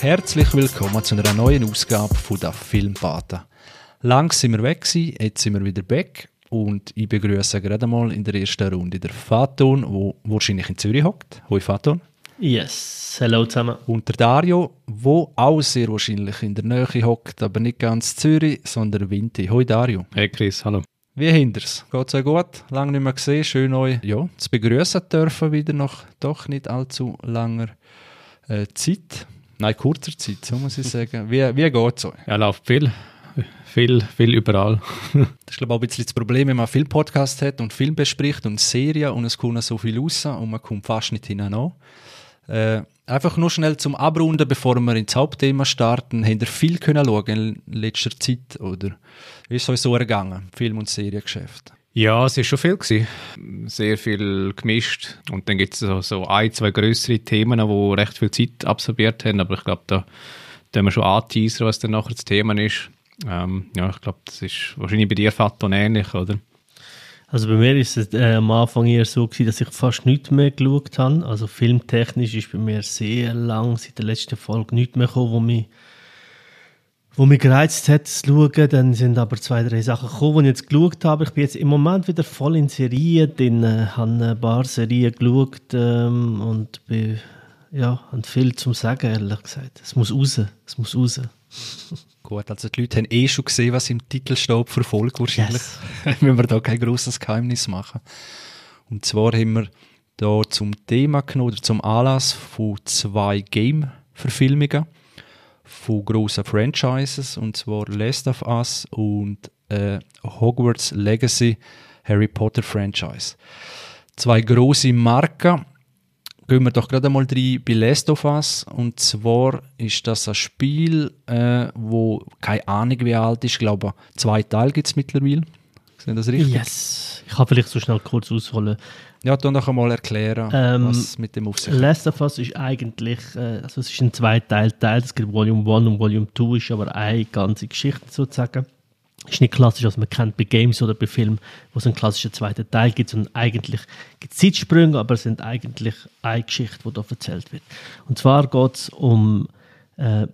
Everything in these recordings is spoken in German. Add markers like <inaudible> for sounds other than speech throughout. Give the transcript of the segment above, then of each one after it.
Herzlich willkommen zu einer neuen Ausgabe von der Filmpate. Lang sind wir weg gewesen, jetzt sind wir wieder weg und ich begrüße gerade mal in der ersten Runde der Faton, wo wahrscheinlich in Zürich hockt. Hoi Faton. Yes, hallo zusammen. Und der Dario, wo auch sehr wahrscheinlich in der Nähe hockt, aber nicht ganz Zürich, sondern Winti. Hoi Dario. Hey Chris, hallo. Wie hinders? Geht's euch gut? Lange nicht mehr gesehen, schön euch ja, zu begrüßen dürfen wieder nach doch nicht allzu langer äh, Zeit. Nein, kurzer Zeit, so muss ich sagen. Wie, wie geht's euch? Ja, läuft viel. Viel, viel überall. <laughs> das ist, glaube ich, auch ein bisschen das Problem, wenn man viel Podcast hat und Film bespricht und Serien und es kommt so viel raus und man kommt fast nicht hinein. Äh, einfach nur schnell zum Abrunden, bevor wir ins Hauptthema starten. Habt ihr viel können schauen in letzter Zeit? Oder wie ist es euch so ergangen, Film- und Seriengeschäft? Ja, es war schon viel. Gewesen. Sehr viel gemischt. Und dann gibt es so, so ein, zwei größere Themen, die recht viel Zeit absorbiert haben. Aber ich glaube, da können wir schon anteasern, was dann nachher das Thema ist. Ähm, ja, ich glaube, das ist wahrscheinlich bei dir Faton ähnlich, oder? Also bei mir ist es äh, am Anfang eher so gewesen, dass ich fast nichts mehr geschaut habe. Also filmtechnisch ist bei mir sehr lang seit der letzten Folge nichts mehr gekommen, wo mich, wo mich gereizt hat zu schauen. Dann sind aber zwei, drei Sachen gekommen, die ich jetzt geschaut habe. Ich bin jetzt im Moment wieder voll in Serien drin, äh, habe ein paar Serien geschaut ähm, und bin, ja, habe viel zum Sagen, ehrlich gesagt. Es muss raus, es muss raus. <laughs> Gut, also die Leute haben eh schon gesehen, was im Titel steht für Folge wahrscheinlich. Yes. <laughs> Müssen wir da kein grosses Geheimnis machen. Und zwar haben wir da zum Thema genommen, oder zum Anlass von zwei Game-Verfilmungen von grossen Franchises, und zwar Last of Us und äh, Hogwarts Legacy Harry Potter Franchise. Zwei grosse Marken, Gehen wir doch gerade mal rein bei Last of Us. Und zwar ist das ein Spiel, äh, wo keine Ahnung wie alt ist. Ich glaube, zwei Teile gibt es mittlerweile. Sind das richtig? Yes. Ich kann vielleicht so schnell kurz ausholen. Ja, dann noch einmal erklären, ähm, was mit dem auf sich Last of Us ist eigentlich, äh, also es ist ein Zweiteil-Teil, es gibt Volume 1 und Volume 2, ist aber eine ganze Geschichte sozusagen ist nicht klassisch, was man kennt bei Games oder bei Filmen, wo es einen klassischen zweiten Teil gibt, sondern eigentlich gibt es Zeitsprünge, aber es sind eigentlich eine Geschichte, die da erzählt wird. Und zwar geht es um äh,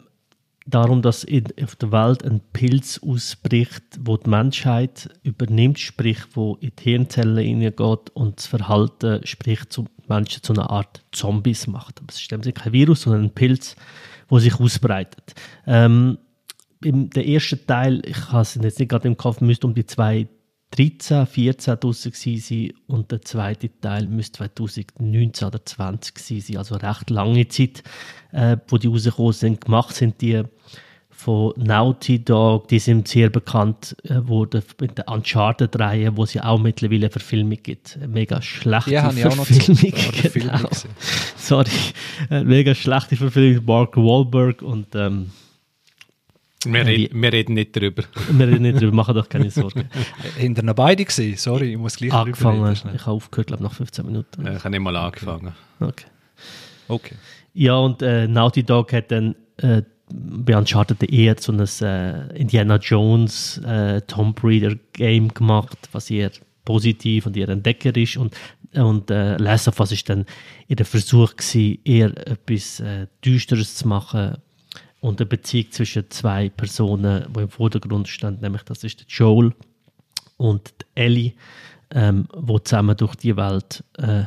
darum, dass in, auf der Welt ein Pilz ausbricht, wo die Menschheit übernimmt, sprich, wo in die Hirnzellen hineingeht und das Verhalten, sprich, zu Menschen zu einer Art Zombies macht. Aber es ist kein Virus, sondern ein Pilz, wo sich ausbreitet. Ähm, im der ersten Teil, ich habe es jetzt nicht gerade im Kopf, müsste um die 2013, 14 draussen sein und der zweite Teil müsste 2019 oder 20 sein, also recht lange Zeit, äh, wo die rausgekommen sind. Gemacht sind die von Naughty Dog, die sind sehr bekannt äh, wurden in der Uncharted-Reihe, wo es ja auch mittlerweile eine Verfilmung gibt. Mega schlechte ja, <laughs> Verfilmung. Genau. Sorry, mega schlechte Verfilmung. Mark Wahlberg und ähm, wir, äh, reden, wir reden nicht darüber. <laughs> Wir reden nicht darüber, machen doch keine Sorgen. <laughs> Hinter noch beide gesehen? Sorry, ich muss gleich Angefangen, ich habe aufgehört, glaube nach 15 Minuten. Ich habe nicht mal angefangen. Okay. Okay. Ja, und äh, Naughty Dog hat dann äh, bei Uncharted eher so ein äh, Indiana Jones äh, Tomb Raider Game gemacht, was eher positiv und eher entdeckerisch und und äh, Last of Us ist dann der Versuch gewesen, eher etwas äh, düsteres zu machen, und eine Beziehung zwischen zwei Personen, die im Vordergrund stehen, nämlich das ist der Joel und die Ellie, ähm, wo zusammen durch die Welt, äh,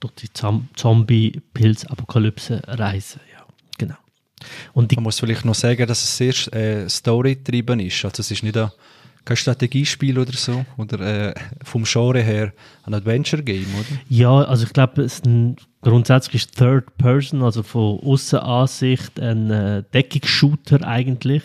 durch die Zombie-Pilz-Apokalypse reisen. Und Man muss vielleicht noch sagen, dass es sehr äh, story-getrieben ist. Also es ist nicht ein kein Strategiespiel oder so? Oder äh, vom Genre her ein Adventure-Game, oder? Ja, also ich glaube, es grundsätzlich ist Third Person, also von Aussenansicht, ein äh, Deckungsshooter eigentlich.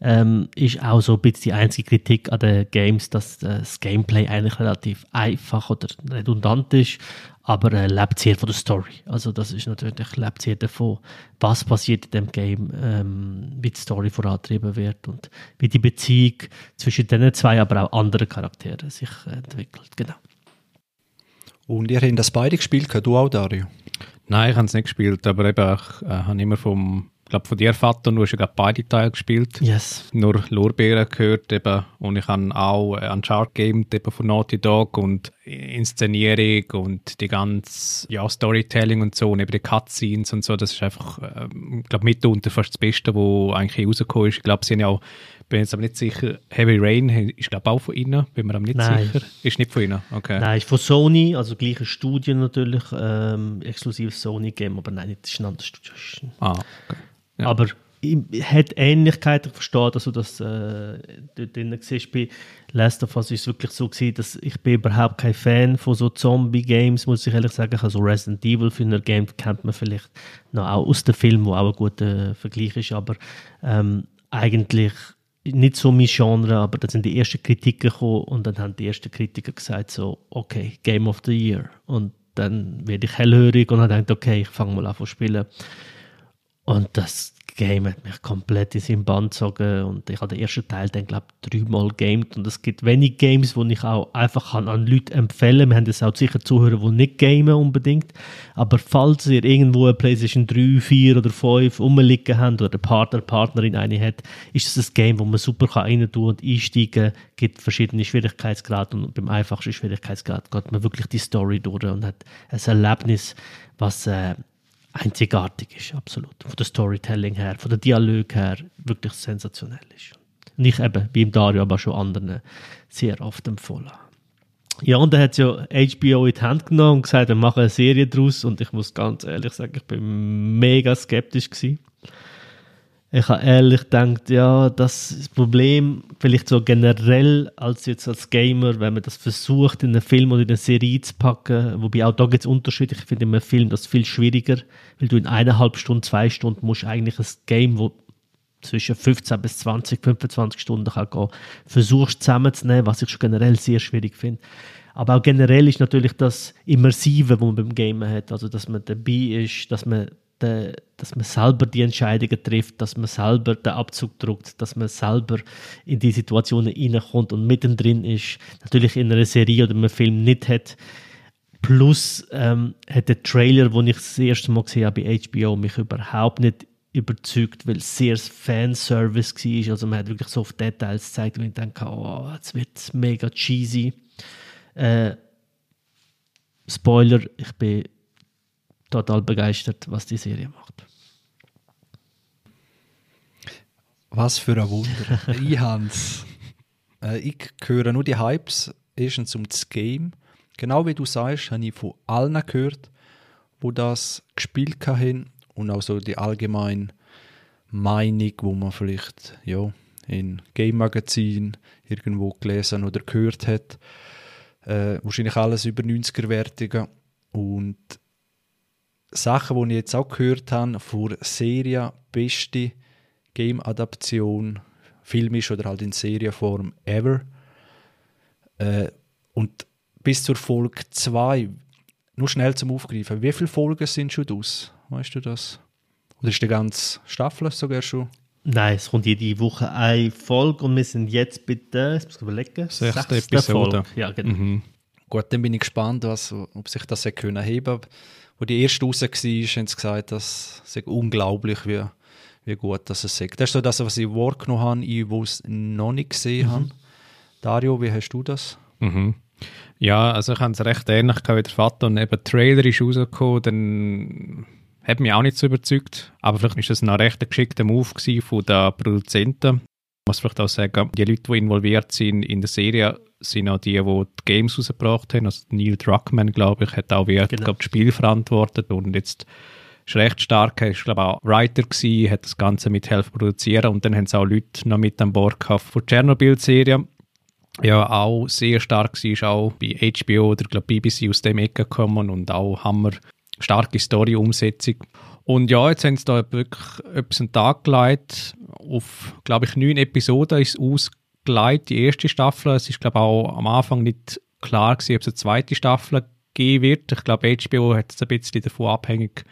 Ähm, ist auch so ein bisschen die einzige Kritik an den Games, dass äh, das Gameplay eigentlich relativ einfach oder redundant ist, aber äh, lebt sehr von der Story. Also das ist natürlich, lebt sehr davon, was passiert in dem Game, ähm, wie die Story vorantrieben wird und wie die Beziehung zwischen den zwei, aber auch anderen Charakteren sich äh, entwickelt. Genau. Und ihr habt das beide gespielt, du auch, Dario? Nein, ich habe es nicht gespielt, aber eben ich äh, habe immer vom glaube von dir, Vater, du hast ja gerade beide Teile gespielt. Yes. Nur Lorbeeren gehört eben und ich habe auch ein Chart Game eben von Naughty Dog und Inszenierung und die ganze ja, Storytelling und so und eben die Cutscenes und so, das ist einfach, ähm, ich glaube, mitunter fast das Beste, was eigentlich rausgekommen ist. Ich glaube, sie haben ja auch bin jetzt aber nicht sicher. Heavy Rain ist, glaube auch von Ihnen. Bin mir aber nicht Nein. sicher. Ist nicht von Ihnen? Okay. Nein, ist von Sony, also gleiche Studio natürlich, ähm, exklusives Sony-Game, aber nein, das ist ein anderes Studio. Ah, okay. Ja. Aber hat Ähnlichkeit, ich verstehe, dass du das äh, dort drin siehst. Bei Last of Us ist es wirklich so gewesen, dass ich bin überhaupt kein Fan von so Zombie-Games, muss ich ehrlich sagen. Also Resident Evil für ein Game kennt man vielleicht noch auch aus dem Film, wo auch ein guter Vergleich ist, aber ähm, eigentlich nicht so mein Genre, aber da sind die ersten Kritiken gekommen und dann haben die ersten Kritiker gesagt so, okay, Game of the Year. Und dann werde ich hellhörig und habe gedacht, okay, ich fange mal an zu spielen. Und das Game hat mich komplett in seinen Bann gezogen. Und ich habe den ersten Teil dann, glaube ich, dreimal gamed. Und es gibt wenig Games, die ich auch einfach kann an Leute empfehlen. Kann. Wir haben jetzt auch sicher Zuhörer, die nicht gamen unbedingt, aber falls ihr irgendwo eine Playstation 3, 4 oder 5 rumliegen habt oder der Partner, Partnerin eine hat, ist es ein Game, wo man super rein tun und einsteigen kann, gibt verschiedene Schwierigkeitsgrade und beim einfachsten Schwierigkeitsgrad geht man wirklich die Story durch und hat ein Erlebnis, was äh, einzigartig ist, absolut. Von der Storytelling her, von der Dialog her, wirklich sensationell ist. Und ich eben, wie im Dario, aber schon anderen sehr oft empfohlen. Ja, und dann hat ja HBO in die Hand genommen und gesagt, wir machen eine Serie draus und ich muss ganz ehrlich sagen, ich bin mega skeptisch gewesen. Ich habe ehrlich gedacht, ja, das Problem, vielleicht so generell als jetzt als Gamer, wenn man das versucht, in einen Film oder in eine Serie zu packen, wobei auch da gibt es Unterschiede. Ich finde in einem Film das viel schwieriger, weil du in eineinhalb Stunden, zwei Stunden musst eigentlich ein Game, wo zwischen 15 bis 20, 25 Stunden kann gehen, versuchst zusammenzunehmen, was ich schon generell sehr schwierig finde. Aber auch generell ist natürlich das Immersive, wo man beim Gamen hat, also dass man dabei ist, dass man de, dass man selber die Entscheidungen trifft, dass man selber den Abzug drückt, dass man selber in die Situationen reinkommt und mittendrin ist. Natürlich in einer Serie oder einem Film nicht hat. Plus ähm, hat der Trailer, den ich das erste Mal gesehen habe bei HBO, mich überhaupt nicht überzeugt, weil es sehr Fanservice war. Also man hat wirklich so auf Details gezeigt und ich denke, oh, jetzt wird es mega cheesy. Äh, Spoiler, ich bin total begeistert, was die Serie macht. Was für ein Wunder. <laughs> ich hab's. Äh, ich höre nur die Hypes, erstens um das Game. Genau wie du sagst, habe ich von allen gehört, wo das gespielt haben und auch so die allgemeine Meinung, wo man vielleicht ja, in Game-Magazin irgendwo gelesen oder gehört hat. Äh, wahrscheinlich alles über 90er Wertungen. Und Sachen, die ich jetzt auch gehört habe, von Serie, beste Game-Adaption, filmisch oder halt in Serienform ever. Äh, und bis zur Folge 2, nur schnell zum Aufgreifen, wie viele Folgen sind schon aus? Weißt du das? Oder ist die ganze Staffel sogar schon? Nein, es kommt jede Woche eine Folge und wir sind jetzt bei der, jetzt muss ich überlegen, Sechste Episode. Folge. Ja, genau. Mhm. Gut, dann bin ich gespannt, was, ob sich das können heben Wo die erste raus war, haben sie gesagt, das sei unglaublich, wie, wie gut das es ist. Das ist so das, was ich wahrgenommen habe, ich, wo es noch nicht gesehen habe. Dario, wie hast du das? Mhm. Ja, also ich habe es recht ähnlich wie der Vater und eben der Trailer ist rausgekommen, dann hat mich auch nicht so überzeugt, aber vielleicht ist das ein recht geschickter Move von den Produzenten. Ich muss vielleicht auch sagen, die Leute, die involviert sind in der Serie, sind auch die, die die Games rausgebracht haben. Also Neil Druckmann, glaube ich, hat auch wie, Genau. glaub, das Spiel verantwortet und jetzt ist recht stark, er ist glaube auch Writer gewesen, hat das Ganze mithelfen produzieren und dann haben sie auch Leute noch mit an Bord gehabt von der Tschernobyl-Serie ja auch sehr stark war, ist auch bei HBO oder glaub, BBC aus dem Ecke gekommen und auch hammer starke Story-Umsetzung. Und ja, jetzt haben sie da wirklich etwas den Tag gelegt. Auf, glaube ich, neun Episoden ist es ausgelegt, die erste Staffel. Es ist, glaube ich, auch am Anfang nicht klar gewesen, ob es eine zweite Staffel geben wird. Ich glaube, HBO hat es ein bisschen davon abhängig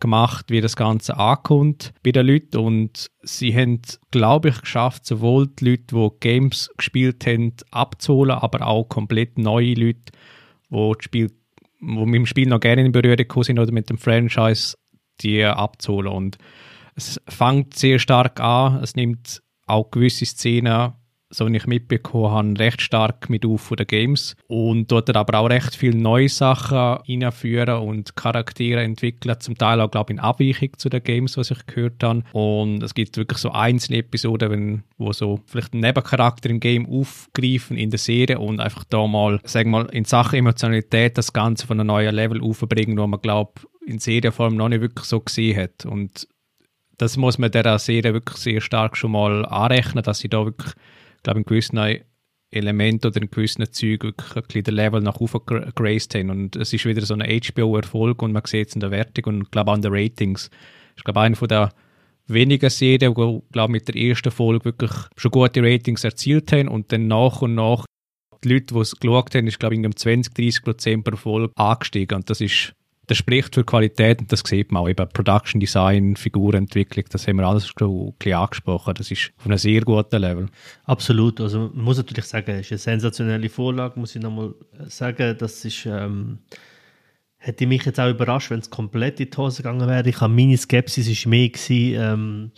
gemacht, wie das Ganze ankommt bei den Leuten. Und sie haben, glaube ich, geschafft, sowohl die Leute, die Games gespielt haben, abzuholen, aber auch komplett neue Leute, die, das Spiel, die mit dem Spiel noch gerne in Berührung gekommen sind oder mit dem Franchise, die abzuholen. Und es fängt sehr stark an, es nimmt auch gewisse Szenen so wie ich mitbekommen habe, recht stark mit auf den Games und dort aber auch recht viele neue Sachen einführen und Charaktere entwickeln, zum Teil auch, glaube ich, in Abweichung zu den Games, was ich gehört habe. Und es gibt wirklich so einzelne Episoden, wenn, wo so vielleicht einen Nebencharakter im Game aufgreifen in der Serie und einfach da mal, sagen wir mal, in Sachen Emotionalität das Ganze von einem neuen Level aufbringen, wo man, glaube in Serienform noch nicht wirklich so gesehen hat. Und das muss man der Serie wirklich sehr stark schon mal anrechnen, dass sie da wirklich glaube in gewissen Elementen oder in gewissen Zügen wirklich ein bisschen den Level nach oben geraced haben. Und es ist wieder so ein HBO-Erfolg und man sieht es in der Wertung und glaube auch an den Ratings. Ich glaube, eine von der wenigen Serien, die glaube mit der ersten Folge wirklich schon gute Ratings erzielt haben und dann nach und nach die Leute, die es geschaut haben, ist glaube ich um 20, 30 Prozent pro Folge angestiegen und das ist das spricht für Qualität und das sieht man auch. Eben Production Design, Figurentwicklung, das haben wir alles schon ein angesprochen. Das ist auf einem sehr guten Level. Absolut. Also man muss natürlich sagen, es ist eine sensationelle Vorlage, muss ich nochmal sagen. Das ist, ähm, hätte mich jetzt auch überrascht, wenn es komplett in die Hose gegangen wäre. Ich habe meine Skepsis ist mehr gewesen, ähm,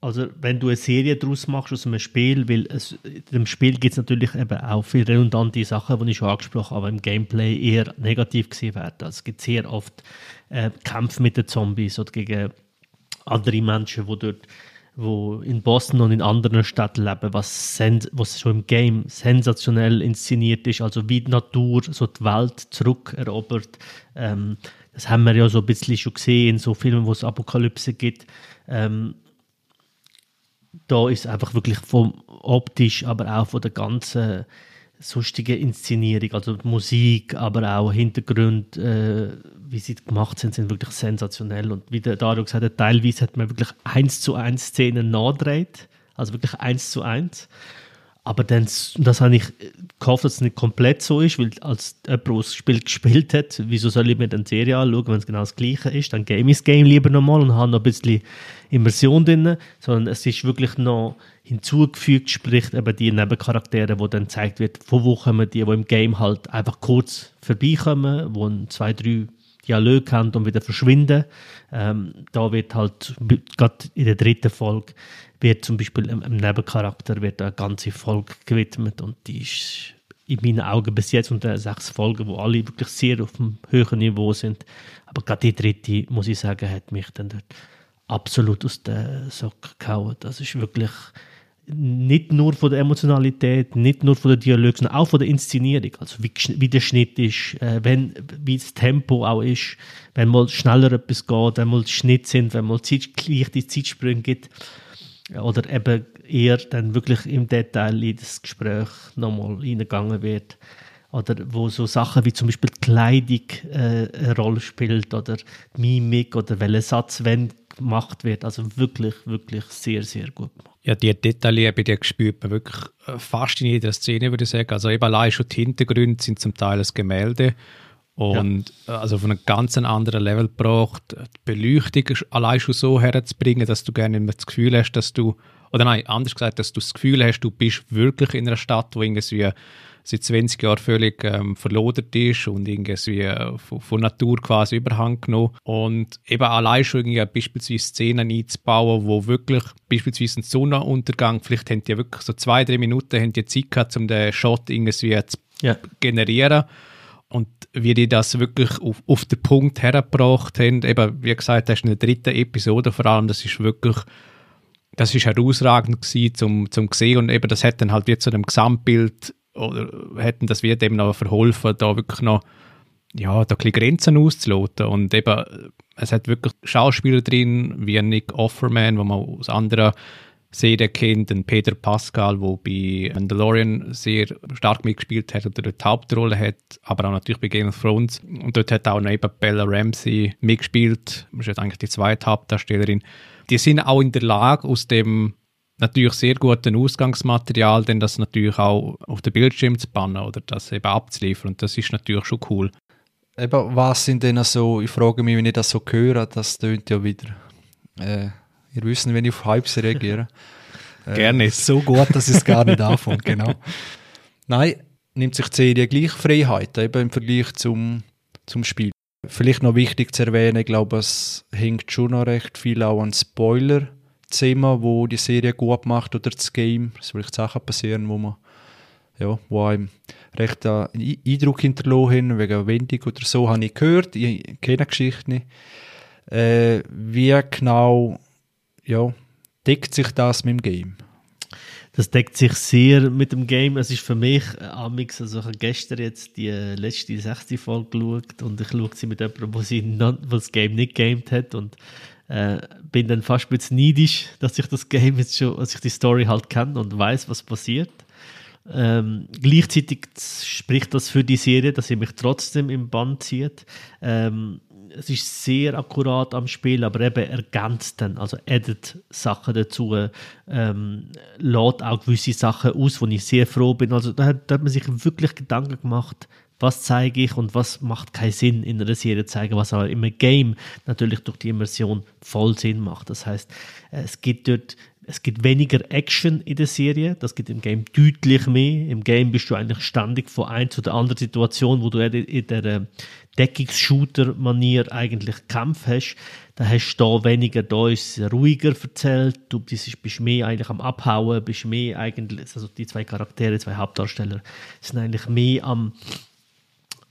also wenn du eine Serie daraus machst aus einem Spiel, weil es, dem Spiel gibt es natürlich eben auch viele redundante Sachen, die ich schon angesprochen habe, aber im Gameplay eher negativ gesehen werden. Also es gibt sehr oft äh, Kämpfe mit den Zombies oder gegen andere Menschen, die dort wo in Boston und in anderen Städten leben, was, was schon im Game sensationell inszeniert ist, also wie die Natur so die Welt zurückerobert. Ähm, das haben wir ja so ein bisschen schon gesehen in so Filmen, wo es Apokalypse gibt. Ähm, da ist einfach wirklich vom optisch, aber auch von der ganzen sonstigen Inszenierung, also Musik, aber auch Hintergrund, äh, wie sie gemacht sind, sind wirklich sensationell. Und wie der Dario gesagt hat, teilweise hat man wirklich eins zu eins Szenen nachgedreht, also wirklich eins zu eins. Aber dann, das habe ich gehofft, dass es nicht komplett so ist, weil als jemand, der das Spiel gespielt hat, wieso soll ich mir dann die Serie anschauen, wenn es genau das Gleiche ist? Dann game ich das Game lieber nochmal und habe noch ein bisschen Immersion drin, sondern es ist wirklich noch hinzugefügt, sprich eben die Nebencharaktere, wo dann gezeigt wird, von wo kommen die, die im Game halt einfach kurz vorbeikommen, wo ein, zwei, drei Dialog haben und wieder verschwinden. Ähm, da wird halt, gerade in der dritten Folge, wird zum Beispiel einem Nebencharakter wird eine ganze Folge gewidmet und die ist in meinen Augen bis jetzt unter sechs Folgen, wo alle wirklich sehr auf einem höheren Niveau sind. Aber gerade die dritte, muss ich sagen, hat mich dann dort absolut aus den Socken gehauen. Das ist wirklich nicht nur von der Emotionalität, nicht nur von der Dialog, sondern auch von der Inszenierung. Also wie, wie der Schnitt ist, äh, wenn, wie das Tempo auch ist, wenn mal schneller etwas geht, wenn mal Schnitt sind, wenn mal Zeit, leichte Zeitsprünge gibt oder eben eher dann wirklich im Detail in das Gespräch nochmal reingegangen wird. Oder wo so Sachen wie zum Beispiel die Kleidung äh, eine Rolle spielt oder die Mimik oder welcher Satz wenn gemacht wird. Also wirklich, wirklich sehr, sehr gut gemacht. Ja, die Details bei dir gespürt man wirklich äh, fast in jeder Szene, würde ich sagen. Also eben allein schon die Hintergründe sind zum Teil das Gemälde und ja. Äh, also von einem ganz anderen Level gebracht. Die Beleuchtung allein schon so herzubringen, dass du gerne immer das Gefühl hast, dass du, oder nein, anders gesagt, dass du das Gefühl hast, du bist wirklich in einer Stadt, wo irgendwie seit 20 Jahren völlig ähm, verlodert ist und irgendwie äh, von, von, Natur quasi überhang genommen. Und eben allein schon irgendwie beispielsweise Szenen einzubauen, wo wirklich beispielsweise ein Sonnenuntergang, vielleicht haben die wirklich so zwei, drei Minuten haben die Zeit gehabt, um den Shot irgendwie zu ja. generieren und wie die das wirklich auf, auf den Punkt hergebracht haben, eben, wie gesagt, das ist eine dritte Episode. Vor allem, das ist wirklich, das ist herausragend gewesen zum, zum sehen. Und eben das hat dann halt wie zu einem Gesamtbild oder hätten das wird eben noch verholfen, da wirklich noch ja, da ein Grenzen auszuloten. Und eben es hat wirklich Schauspieler drin, wie Nick Offerman, wo man aus anderen Serie kennt, den Peter Pascal, der bei Mandalorian sehr stark mitgespielt hat oder die Hauptrolle hat, aber auch natürlich bei Game of Thrones. Und dort hat auch neben Bella Ramsey mitgespielt. Das ist jetzt eigentlich die zweite Hauptdarstellerin. Die sind auch in der Lage, aus dem natürlich sehr guten Ausgangsmaterial, denn das natürlich auch auf den Bildschirm zu bannen oder das eben abzuliefern. Und das ist natürlich schon cool. Eben, was sind denn so, ich frage mich, wenn ich das so höre, das tönt ja wieder. Äh Ihr wisst, wenn ich auf Hypes reagiere. <laughs> Äh, Gerne. So gut, dass es gar nicht anfängt, genau. Nein, nimmt sich die Serie gleich Freiheit, eben im Vergleich zum, zum Spiel. Vielleicht noch wichtig zu erwähnen, ich glaube, es hängt schon noch recht viel auch an Spoiler-Thema, wo die Serie gut macht oder das Game. Es vielleicht Sachen passieren, wo man ja, wo einem recht einen Eindruck hinterlassen haben, wegen Wendung oder so, habe ich gehört, ich kenne die Geschichte nicht. Äh, wie genau ja, deckt sich das mit dem Game? Das deckt sich sehr mit dem Game. Es ist für mich, äh, Amix, also ich habe gestern jetzt die äh, letzte, 60 Folge geschaut und ich schaue sie mit jemandem, wo sie non, wo das Game nicht gamed hat und äh, bin dann fast ein bisschen neidisch, dass ich das Game jetzt schon, dass ich die Story halt kenne und weiß, was passiert. Ähm, gleichzeitig spricht das für die Serie, dass sie mich trotzdem im Band zieht. Ähm, es ist sehr akkurat am Spiel, aber eben ergänzt dann, also addet Sachen dazu, ähm, lädt auch gewisse Sachen aus, wo ich sehr froh bin. Also da hat, da hat man sich wirklich Gedanken gemacht, was zeige ich und was macht keinen Sinn in einer Serie zeigen, was aber im Game natürlich durch die Immersion voll Sinn macht. Das heißt, es gibt dort es gibt weniger Action in der Serie, das gibt im Game deutlich mehr. Im Game bist du eigentlich ständig von einer zu der anderen Situation, wo du in der äh, Deckungsshooter-Manier eigentlich Kampf hast. Da hast du da weniger, da ist es ruhiger erzählt, du bist, mehr eigentlich am Abhauen, bist mehr eigentlich, also die zwei Charaktere, zwei Hauptdarsteller, sind eigentlich mehr am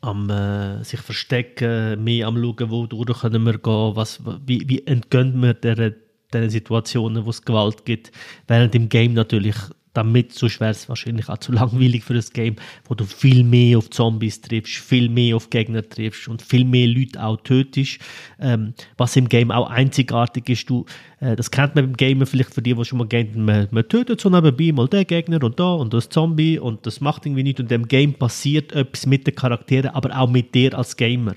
am äh, sich verstecken, mehr am schauen, wo durch können wir gehen, was, wie, wie entgehen wir der den Situationen, wo es Gewalt gibt, während im Game natürlich damit, sonst wäre es wahrscheinlich auch zu langweilig für das Game, wo du viel mehr auf Zombies triffst, viel mehr auf Gegner triffst und viel mehr Leute auch tötest. Ähm, was im Game auch einzigartig ist, du, äh, das kennt man im Game vielleicht für die, die schon mal gamen, man, man tötet so nebenbei mal den Gegner und da und das Zombie und das macht irgendwie nichts und im Game passiert etwas mit den Charakteren, aber auch mit dir als Gamer.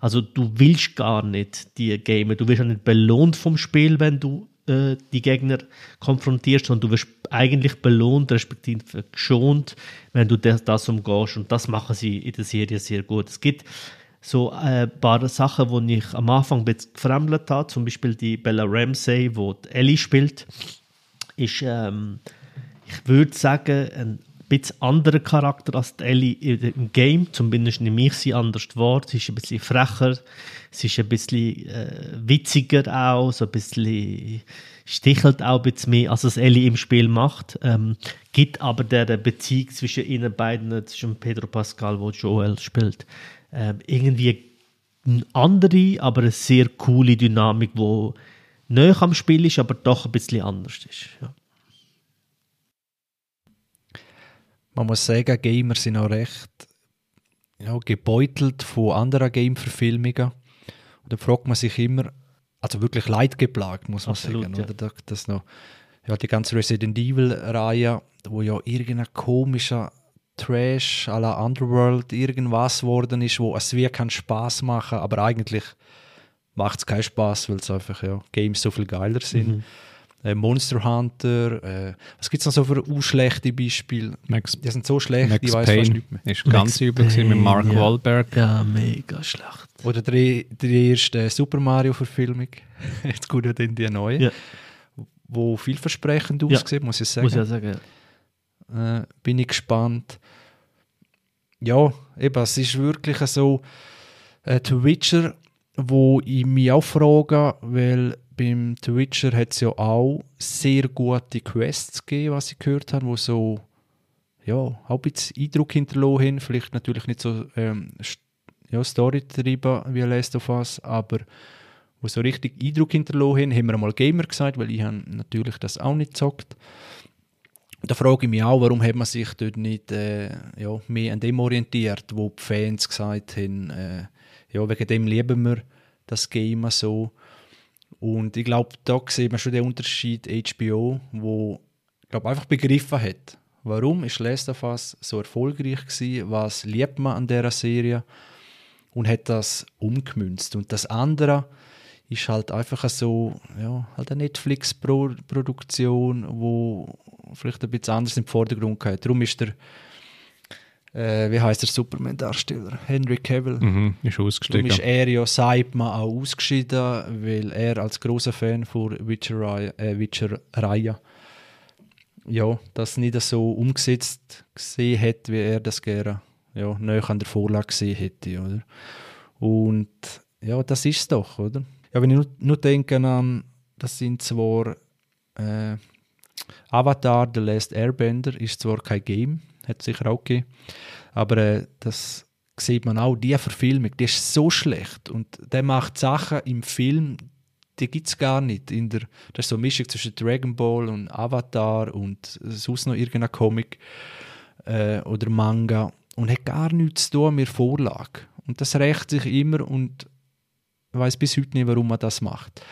Also du willst gar nicht die Gamer, du wirst auch nicht belohnt vom Spiel, wenn du äh, die Gegner konfrontierst, sondern du wirst eigentlich belohnt, respektive geschont, wenn du das, das umgehst. Und das machen sie in der Serie sehr gut. Es gibt so ein paar Sachen, die ich am Anfang ein bisschen gefremdelt habe. Zum Beispiel die Bella Ramsey, die, die Ellie spielt, ist, ähm, ich würde sagen, ein bisschen anderer Charakter als die Ellie im Game. Zumindest nehme ich sie anders wahr. Sie ist ein bisschen frecher, sie ist ein bisschen äh, witziger auch, so ein bisschen stichelt auch ein bisschen mehr, als es Ellie im Spiel macht. Ähm, gibt aber der Beziehung zwischen ihnen beiden, zwischen Pedro Pascal, wo Joel spielt, ähm, irgendwie eine andere, aber eine sehr coole Dynamik, wo näher am Spiel ist, aber doch ein bisschen anders ist. Ja. Man muss sagen, Gamer sind auch recht ja, gebeutelt von anderen Game-Verfilmungen. Und da fragt man sich immer, also wirklich leidgeplagt, muss man Absolut, sagen. Ja. Oder das noch, ja, die ganze Resident Evil-Reihe, wo ja irgendein komischer Trash à la Underworld irgendwas geworden ist, wo es wie keinen Spaß machen, aber eigentlich macht es keinen Spaß, weil es einfach ja, Games so viel geiler sind. Mhm äh, Monster Hunter, äh, was gibt es noch so für schlechte Beispiele? Max, die sind so schlecht, Max ich weiß fast nicht mehr. Ist ganz übel mit Mark ja. Wahlberg. Ja, mega schlecht. Oder die, die erste Super Mario-Verfilmung, <laughs> jetzt gut dann die neue, ja. wo vielversprechend ja. aussieht, muss ich sagen. Muss ich sagen, ja. Äh, bin ich gespannt. Ja, eben, es ist wirklich so, äh, The Witcher, wo ich mich auch frage, weil beim Twitcher hat es ja auch sehr gute Quests gegeben, was ich gehört habe, wo so ja, auch ein bisschen Eindruck hinterlassen haben. Vielleicht natürlich nicht so ähm, ja, Story-Treiben wie Last of Us, aber wo so richtig Eindruck hinterlassen haben, haben wir einmal Gamer gesagt, weil ich habe natürlich das auch nicht gezockt. Da frage ich mich auch, warum hat man sich dort nicht äh, ja, mehr an dem orientiert, wo die Fans gesagt haben, äh, ja, wegen dem lieben wir das Game so. Und ich glaube, da sieht man schon den Unterschied HBO, wo glaub, einfach begriffen hat, warum ist Last of Us so erfolgreich gewesen, was liebt man an dieser Serie und hat das umgemünzt. Und das andere ist halt einfach so, ja, halt eine Netflix-Produktion, wo vielleicht ein bisschen anders im Vordergrund geht. Darum ist der äh, wie heißt der Superman-Darsteller? Henry Cavill. Mhm, ist ausgestiegen. Darum ist er ja, sagt man, auch ausgeschieden, weil er als großer Fan von Witcher-Reihe äh, Witcher ja, das nicht so umgesetzt gesehen hat, wie er das gerne ja, näher an der Vorlage gesehen hätte. Oder? Und ja, das ist es doch, oder? Ja, wenn ich nur, nur denke an, das sind zwar äh, Avatar, The Last Airbender, ist zwar kein Game, hat sicher auch gegeben, aber äh, das sieht man auch, die Verfilmung, die ist so schlecht und der macht Sachen im Film, die gibt es gar nicht. In der, das ist so eine Mischung zwischen Dragon Ball und Avatar und sonst noch irgendein Comic äh, oder Manga und hat gar nichts zu tun mit Vorlage. Und das rächt sich immer und weiß bis heute nicht, warum man das macht.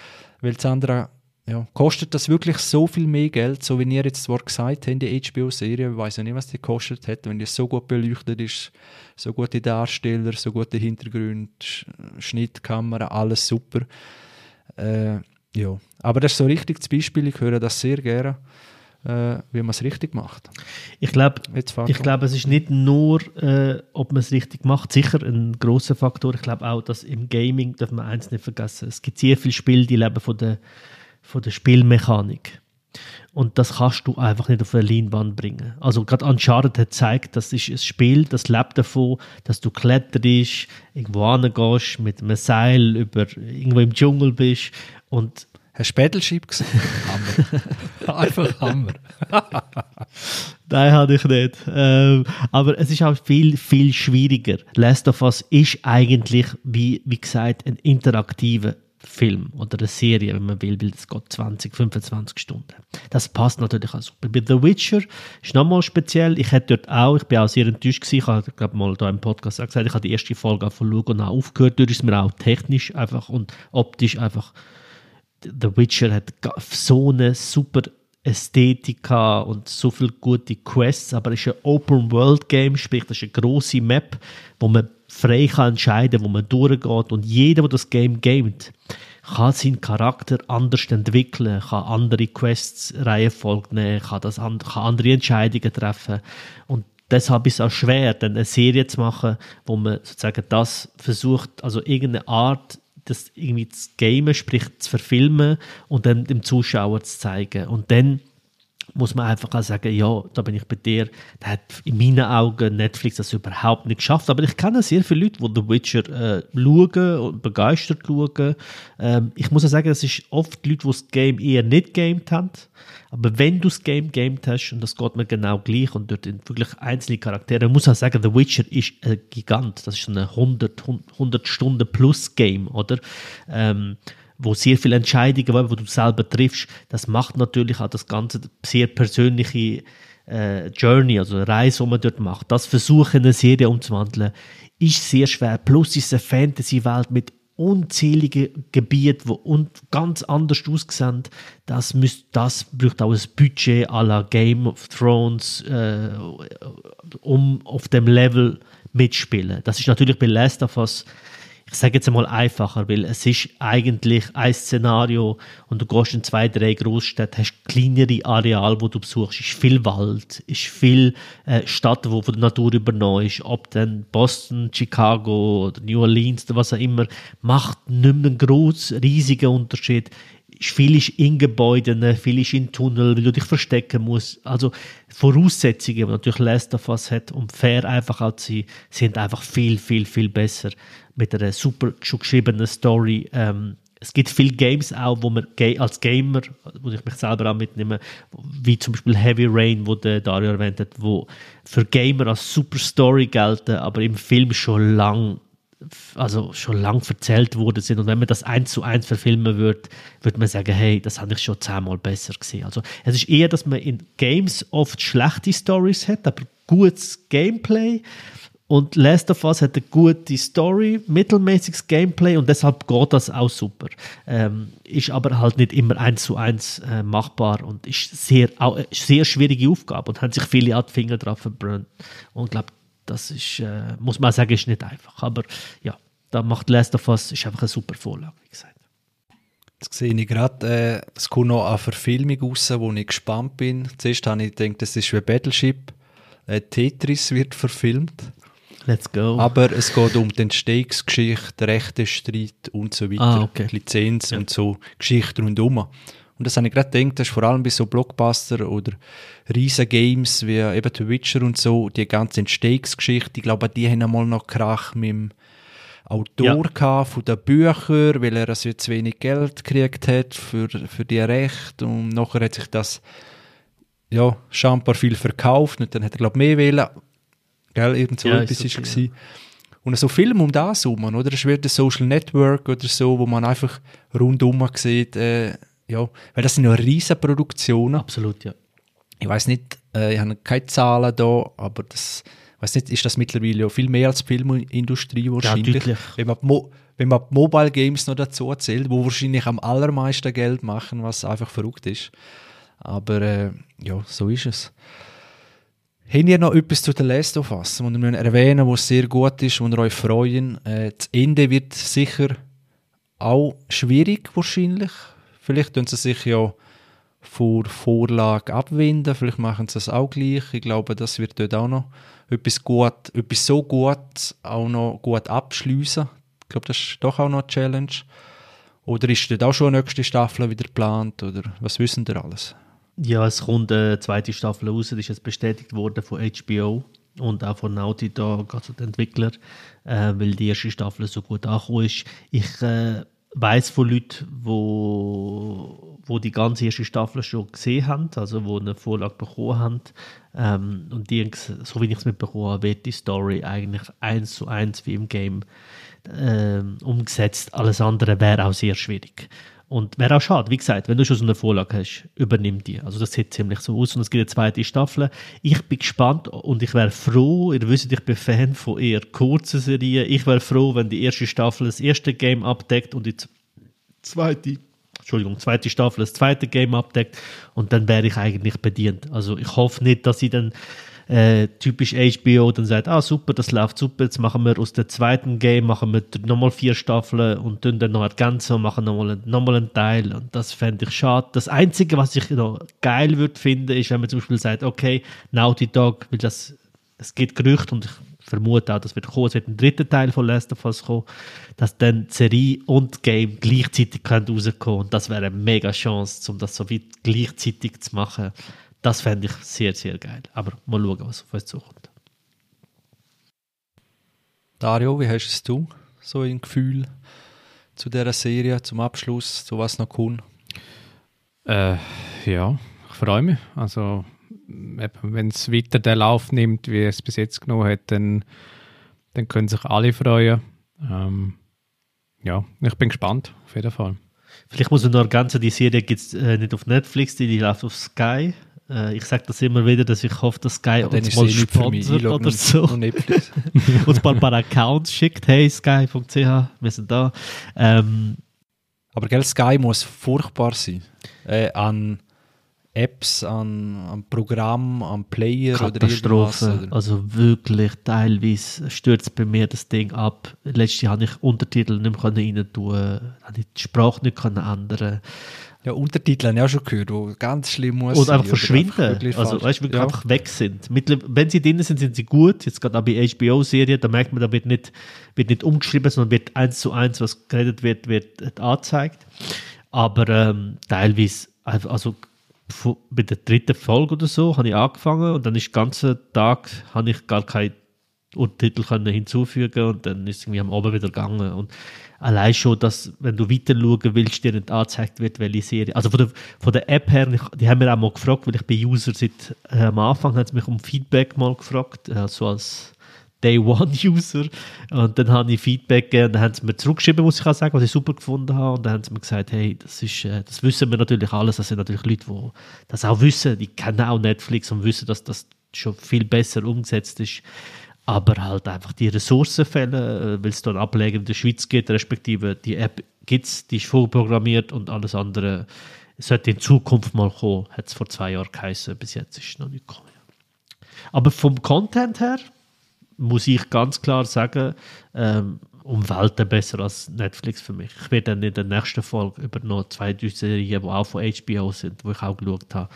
Weil Sandra, ja, kostet das wirklich so viel mehr Geld, so wie ihr jetzt zwar gesagt habt, die HBO-Serie, ich weiß ja nicht, was die kostet hat, wenn die so gut beleuchtet ist, so gute Darsteller, so gute Hintergründe, Schnittkamera, alles super. Äh, ja. Aber das ist so richtig das Beispiel, ich höre das sehr gerne, äh, wie man es richtig macht. Ich glaube, ich es ist nicht nur, äh, ob man es richtig macht, sicher ein großer Faktor. Ich glaube auch, dass im Gaming, darf man eins nicht vergessen, es gibt sehr viele Spiele, die leben von der, von der Spielmechanik. Und das kannst du einfach nicht auf eine Leinwand bringen. Also gerade Uncharted hat gezeigt, das ist ein Spiel, das lebt davon, dass du kletterst, irgendwo hingehst, mit einem Seil über irgendwo im Dschungel bist und Hast du Battleship gesehen? <laughs> Hammer. Einfach Hammer. <laughs> Nein, hatte ich nicht. Ähm, aber es ist auch viel, viel schwieriger. Last of Us ist eigentlich, wie, wie gesagt, ein interaktiver Film oder eine Serie, wenn man will, weil es geht 20, 25 Stunden. Das passt natürlich auch super. Bei The Witcher ist nochmal speziell. Ich hätte dort auch, ich bin auch sehr enttäuscht gewesen, ich habe glaube mal da im Podcast auch gesagt, ich habe die erste Folge von schauen und aufgehört. Dort ist mir auch technisch einfach und optisch einfach The Witcher hat so eine super Ästhetika und so viele gute Quests, aber es ist ein Open-World-Game, sprich, das ist eine grosse Map, wo man frei kann entscheiden wo man durchgeht und jeder, der das Game gamet, kann seinen Charakter anders entwickeln, kann andere Quests Reihenfolge nehmen, kann, das kann andere Entscheidungen treffen und deshalb ist es auch schwer, dann eine Serie zu machen, wo man sozusagen das versucht, also irgendeine Art das irgendwie zu gamen, sprich zu verfilmen und dann dem Zuschauer zu zeigen. Und dann muss man einfach auch sagen, ja, da bin ich bei dir. Da hat in meinen Augen Netflix das überhaupt nicht geschafft. Aber ich kenne sehr viele Leute, die The Witcher äh, schauen und begeistert schauen. Ähm, ich muss auch sagen, es ist oft Leute, die das Game eher nicht gamed haben. Aber wenn du das Game gamed hast, und das geht mir genau gleich, und dort sind wirklich einzelne Charaktere, ich muss auch sagen, The Witcher ist ein Gigant. Das ist ein 100, 100 Stunden plus Game, oder? Ähm, wo sehr viele Entscheidungen, wo du selber triffst, das macht natürlich auch das ganze sehr persönliche äh, Journey, also Reise, die man dort macht. Das versuchen, eine Serie umzuwandeln, ist sehr schwer. Plus ist es eine Fantasy-Welt mit unzähligen Gebieten, die ganz anders aussehen. Das, müsst, das braucht auch ein Budget à la Game of Thrones, äh, um auf dem Level mitspielen. Das ist natürlich bei Last of Us ich sage jetzt einmal einfacher, weil es ist eigentlich ein Szenario und du gehst in zwei, drei Großstädte, hast kleinere Areale, wo du besuchst, ist viel Wald, ist viel äh, Stadt, wo von der Natur übernommen ist, ob dann Boston, Chicago oder New Orleans oder was auch immer, macht nicht mehr einen grossen, riesigen Unterschied. Viel ist in Gebäuden, viel ist in Tunnel, weil du dich verstecken musst. Also Voraussetzungen, die natürlich Last of Us hat, um fair einfach auch zu sein, sind einfach viel, viel, viel besser mit einer super geschriebenen Story. Ähm, es gibt viele Games auch, wo man als Gamer, wo ich mich selber auch mitnehme, wie zum Beispiel Heavy Rain, wo der Dario erwähnt hat, wo für Gamer als super Story gelten, aber im Film schon lang also schon lang erzählt worden sind. Und wenn man das eins zu eins verfilmen würde, würde man sagen, hey, das habe ich schon zehnmal besser gesehen. Also es ist eher, dass man in Games oft schlechte Stories hat, aber gutes Gameplay. Und Last of Us hat eine gute Story, mittelmäßiges Gameplay und deshalb geht das auch super. Ähm, ist aber halt nicht immer eins zu eins äh, machbar und ist sehr, auch, sehr schwierige Aufgabe und haben sich viele an die Finger drauf verbrannt. Und ich glaube, das ist, äh, muss man sagen, ist nicht einfach. Aber ja, da macht Last of Us ist einfach eine super Vorlage, wie gesagt. Jetzt sehe ich gerade, äh, es kommt noch eine Verfilmung raus, wo ich gespannt bin. Zuerst habe ich gedacht, das ist wie Battleship. Äh, Tetris wird verfilmt. Let's go. Aber es geht um die Entstehungsgeschichte, Rechtestreit und so weiter, ah, okay. Lizenz ja. und so Geschichte rundherum. Und das habe ich gerade gedacht, das ist vor allem bei so Blockbuster oder riesen Games wie eben The Witcher und so, die ganze Entstehungsgeschichte, ich glaube, die haben einmal noch Krach mit dem Autor ja. von den Büchern, weil er also zu wenig Geld gekriegt hat für, für die Rechte und nachher hat sich das ja, scheinbar viel verkauft und dann hat er glaube ich mehr wählen, gell, irgend so ja, etwas ist, okay, ja. Und so Film um das herum, oder? Es wird ein Social Network oder so, wo man einfach rundum sieht, äh, ja, weil das sind ja riesige Produktionen. Absolut, ja. Ich weiß nicht, äh, ich habe keine Zahlen da, aber das, weiß nicht, ist das mittlerweile ja viel mehr als die Filmindustrie wahrscheinlich. Ja, wenn man, Mo wenn man Mobile Games noch dazu erzählt, wo wahrscheinlich am allermeisten Geld machen, was einfach verrückt ist. Aber äh, ja, so ist es. Habt ihr noch etwas zu The Last of Us, das wir erwähnen was sehr gut ist und euch freuen? Äh, das Ende wird sicher auch schwierig wahrscheinlich. Vielleicht tun sie sich ja vor Vorlage abwenden, vielleicht machen sie es auch gleich. Ich glaube, das wird dort auch noch etwas, gut, etwas so gut auch noch gut abschließen. Ich glaube, das ist doch auch noch eine Challenge. Oder ist dort auch schon eine nächste Staffel wieder geplant? Oder was wissen ihr alles? Ja, es kommt eine zweite Staffel raus, das ist jetzt bestätigt worden von HBO und auch von Naughty Dog, also den Entwickler, äh, weil die erste Staffel so gut angekommen ist. Ich äh, weiß von Leuten, wo, wo die ganze erste Staffel schon gesehen haben, also wo eine Vorlage bekommen haben. Ähm, und die, so wie ich es mitbekommen habe, wird die Story eigentlich eins zu eins wie im Game äh, umgesetzt. Alles andere wäre auch sehr schwierig. Und wäre auch schade, wie gesagt, wenn du schon so eine Vorlage hast, übernimm die. Also das sieht ziemlich so aus und es gibt eine zweite Staffel. Ich bin gespannt und ich wäre froh, ihr wisst, ich bin Fan von eher kurzen Serien. Ich wäre froh, wenn die erste Staffel das erste Game abdeckt und die zweite, Entschuldigung, zweite Staffel das zweite Game abdeckt und dann wäre ich eigentlich bedient. Also ich hoffe nicht, dass sie dann äh, typisch HBO dann sagt, ah super, das läuft super, jetzt machen wir aus dem zweiten Game, machen wir nochmal vier Staffeln und tun dann noch das Ganze und machen nochmal noch einen Teil und das fände ich schade. Das Einzige, was ich noch geil würde finden, ist, wenn man zum Beispiel sagt, okay, Naughty Dog, weil das, es geht Gerücht und ich vermute auch, das wird kommen, es wird ein dritter Teil von Last of Us kommen, dass dann Serie und Game gleichzeitig rauskommen können und das wäre eine mega Chance, um das so weit gleichzeitig zu machen. Das fände ich sehr, sehr geil. Aber mal schauen, was auf uns zukommt. Dario, wie hast du so ein Gefühl zu dieser Serie, zum Abschluss, zu was noch kommt? Äh, ja, ich freue mich. Also, wenn es weiter den Lauf nimmt, wie es bis jetzt genommen hat, dann, dann können sich alle freuen. Ähm, ja, ich bin gespannt, auf jeden Fall. Vielleicht muss ich noch ergänzen, die Serie gibt es äh, nicht auf Netflix, die, die läuft auf Sky. Äh, ich sage das immer wieder, dass ich hoffe, dass Sky ja, <laughs> uns mal sponsert oder so. und ein paar, Accounts schickt. Hey, sky.ch, wir sind da. Ähm, aber gell, Sky muss furchtbar sein. Äh, an Apps, an, an Programm, an Player Katastrophe. oder Oder? Also wirklich, teilweise stürzt bei mir das Ding ab. Letztes Jahr habe ich Untertitel nicht mehr rein tun, habe ich die Sprache nicht ändern ja, Untertitel habe ich auch schon gehört, wo ganz schlimm muss Oder einfach verschwinden. Einfach also, weißt du, wirklich ja. einfach weg sind. wenn sie drin sind, sind sie gut. Jetzt gerade auch bei HBO-Serien, da merkt man, da wird nicht, wird nicht umgeschrieben, sondern wird eins zu eins, was geredet wird, wird angezeigt. Aber ähm, teilweise, also bei der dritten Folge oder so, habe ich angefangen und dann ist den ganzen Tag, habe ich gar keine Untertitel können hinzufügen und dann ist es irgendwie am Abend wieder gegangen. Und allein schon, dass, wenn du weiter schauen willst, dir nicht angezeigt wird, welche Serie. Also von der, von der App her, die haben mir auch mal gefragt, weil ich bin User seit äh, am Anfang, sie mich um Feedback mal gefragt, also als Day One <laughs> User. Und dann habe ich Feedback gegeben und dann haben sie mir zurückgeschrieben, muss ich auch sagen, was ich super gefunden habe. Und dann haben sie mir gesagt, hey, das ist, äh, das wissen wir natürlich alles. Das sind natürlich Leute, die das auch wissen. Die kennen auch Netflix und wissen, dass das schon viel besser umgesetzt ist aber halt einfach die Ressourcen fehlen, äh, weil es dann Ableger in der Schweiz gibt, respektive die App gibt es, die ist vorprogrammiert und alles andere sollte in Zukunft mal kommen, hat es vor zwei Jahren geheißen, bis jetzt ist es noch nicht gekommen. Aber vom Content her muss ich ganz klar sagen, ähm, um Welten besser als Netflix für mich. Ich werde dann in der nächsten Folge über noch zwei, Serien, die auch von HBO sind, wo ich auch geschaut habe,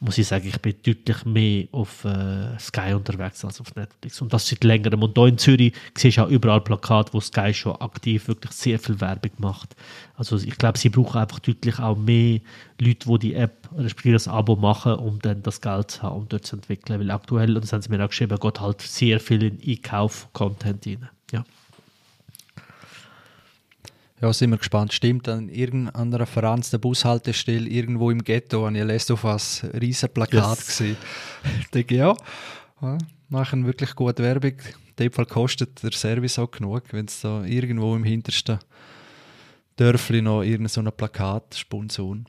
muss ich sagen, ich bin deutlich mehr auf äh, Sky unterwegs als auf Netflix. Und das seit längerem. Und hier in Zürich siehst du auch überall Plakate, wo Sky schon aktiv wirklich sehr viel Werbung macht. Also ich glaube, sie brauchen einfach deutlich auch mehr Leute, die die App, respektive das Abo machen, um dann das Geld zu haben, um dort zu entwickeln. Weil aktuell, und das haben sie mir auch geschrieben, geht halt sehr viel in Einkauf-Content rein. Ja. Ja, sind wir gespannt. Stimmt, an irgendeiner Referenz der Bushaltestelle irgendwo im Ghetto habe ich of Us riesen Plakat yes. gesehen. <laughs> ich denke, ja, machen wirklich gute Werbung. In dem Fall kostet der Service auch genug, wenn es da irgendwo im hintersten Dörfli noch irgendein so Plakat sponsoren.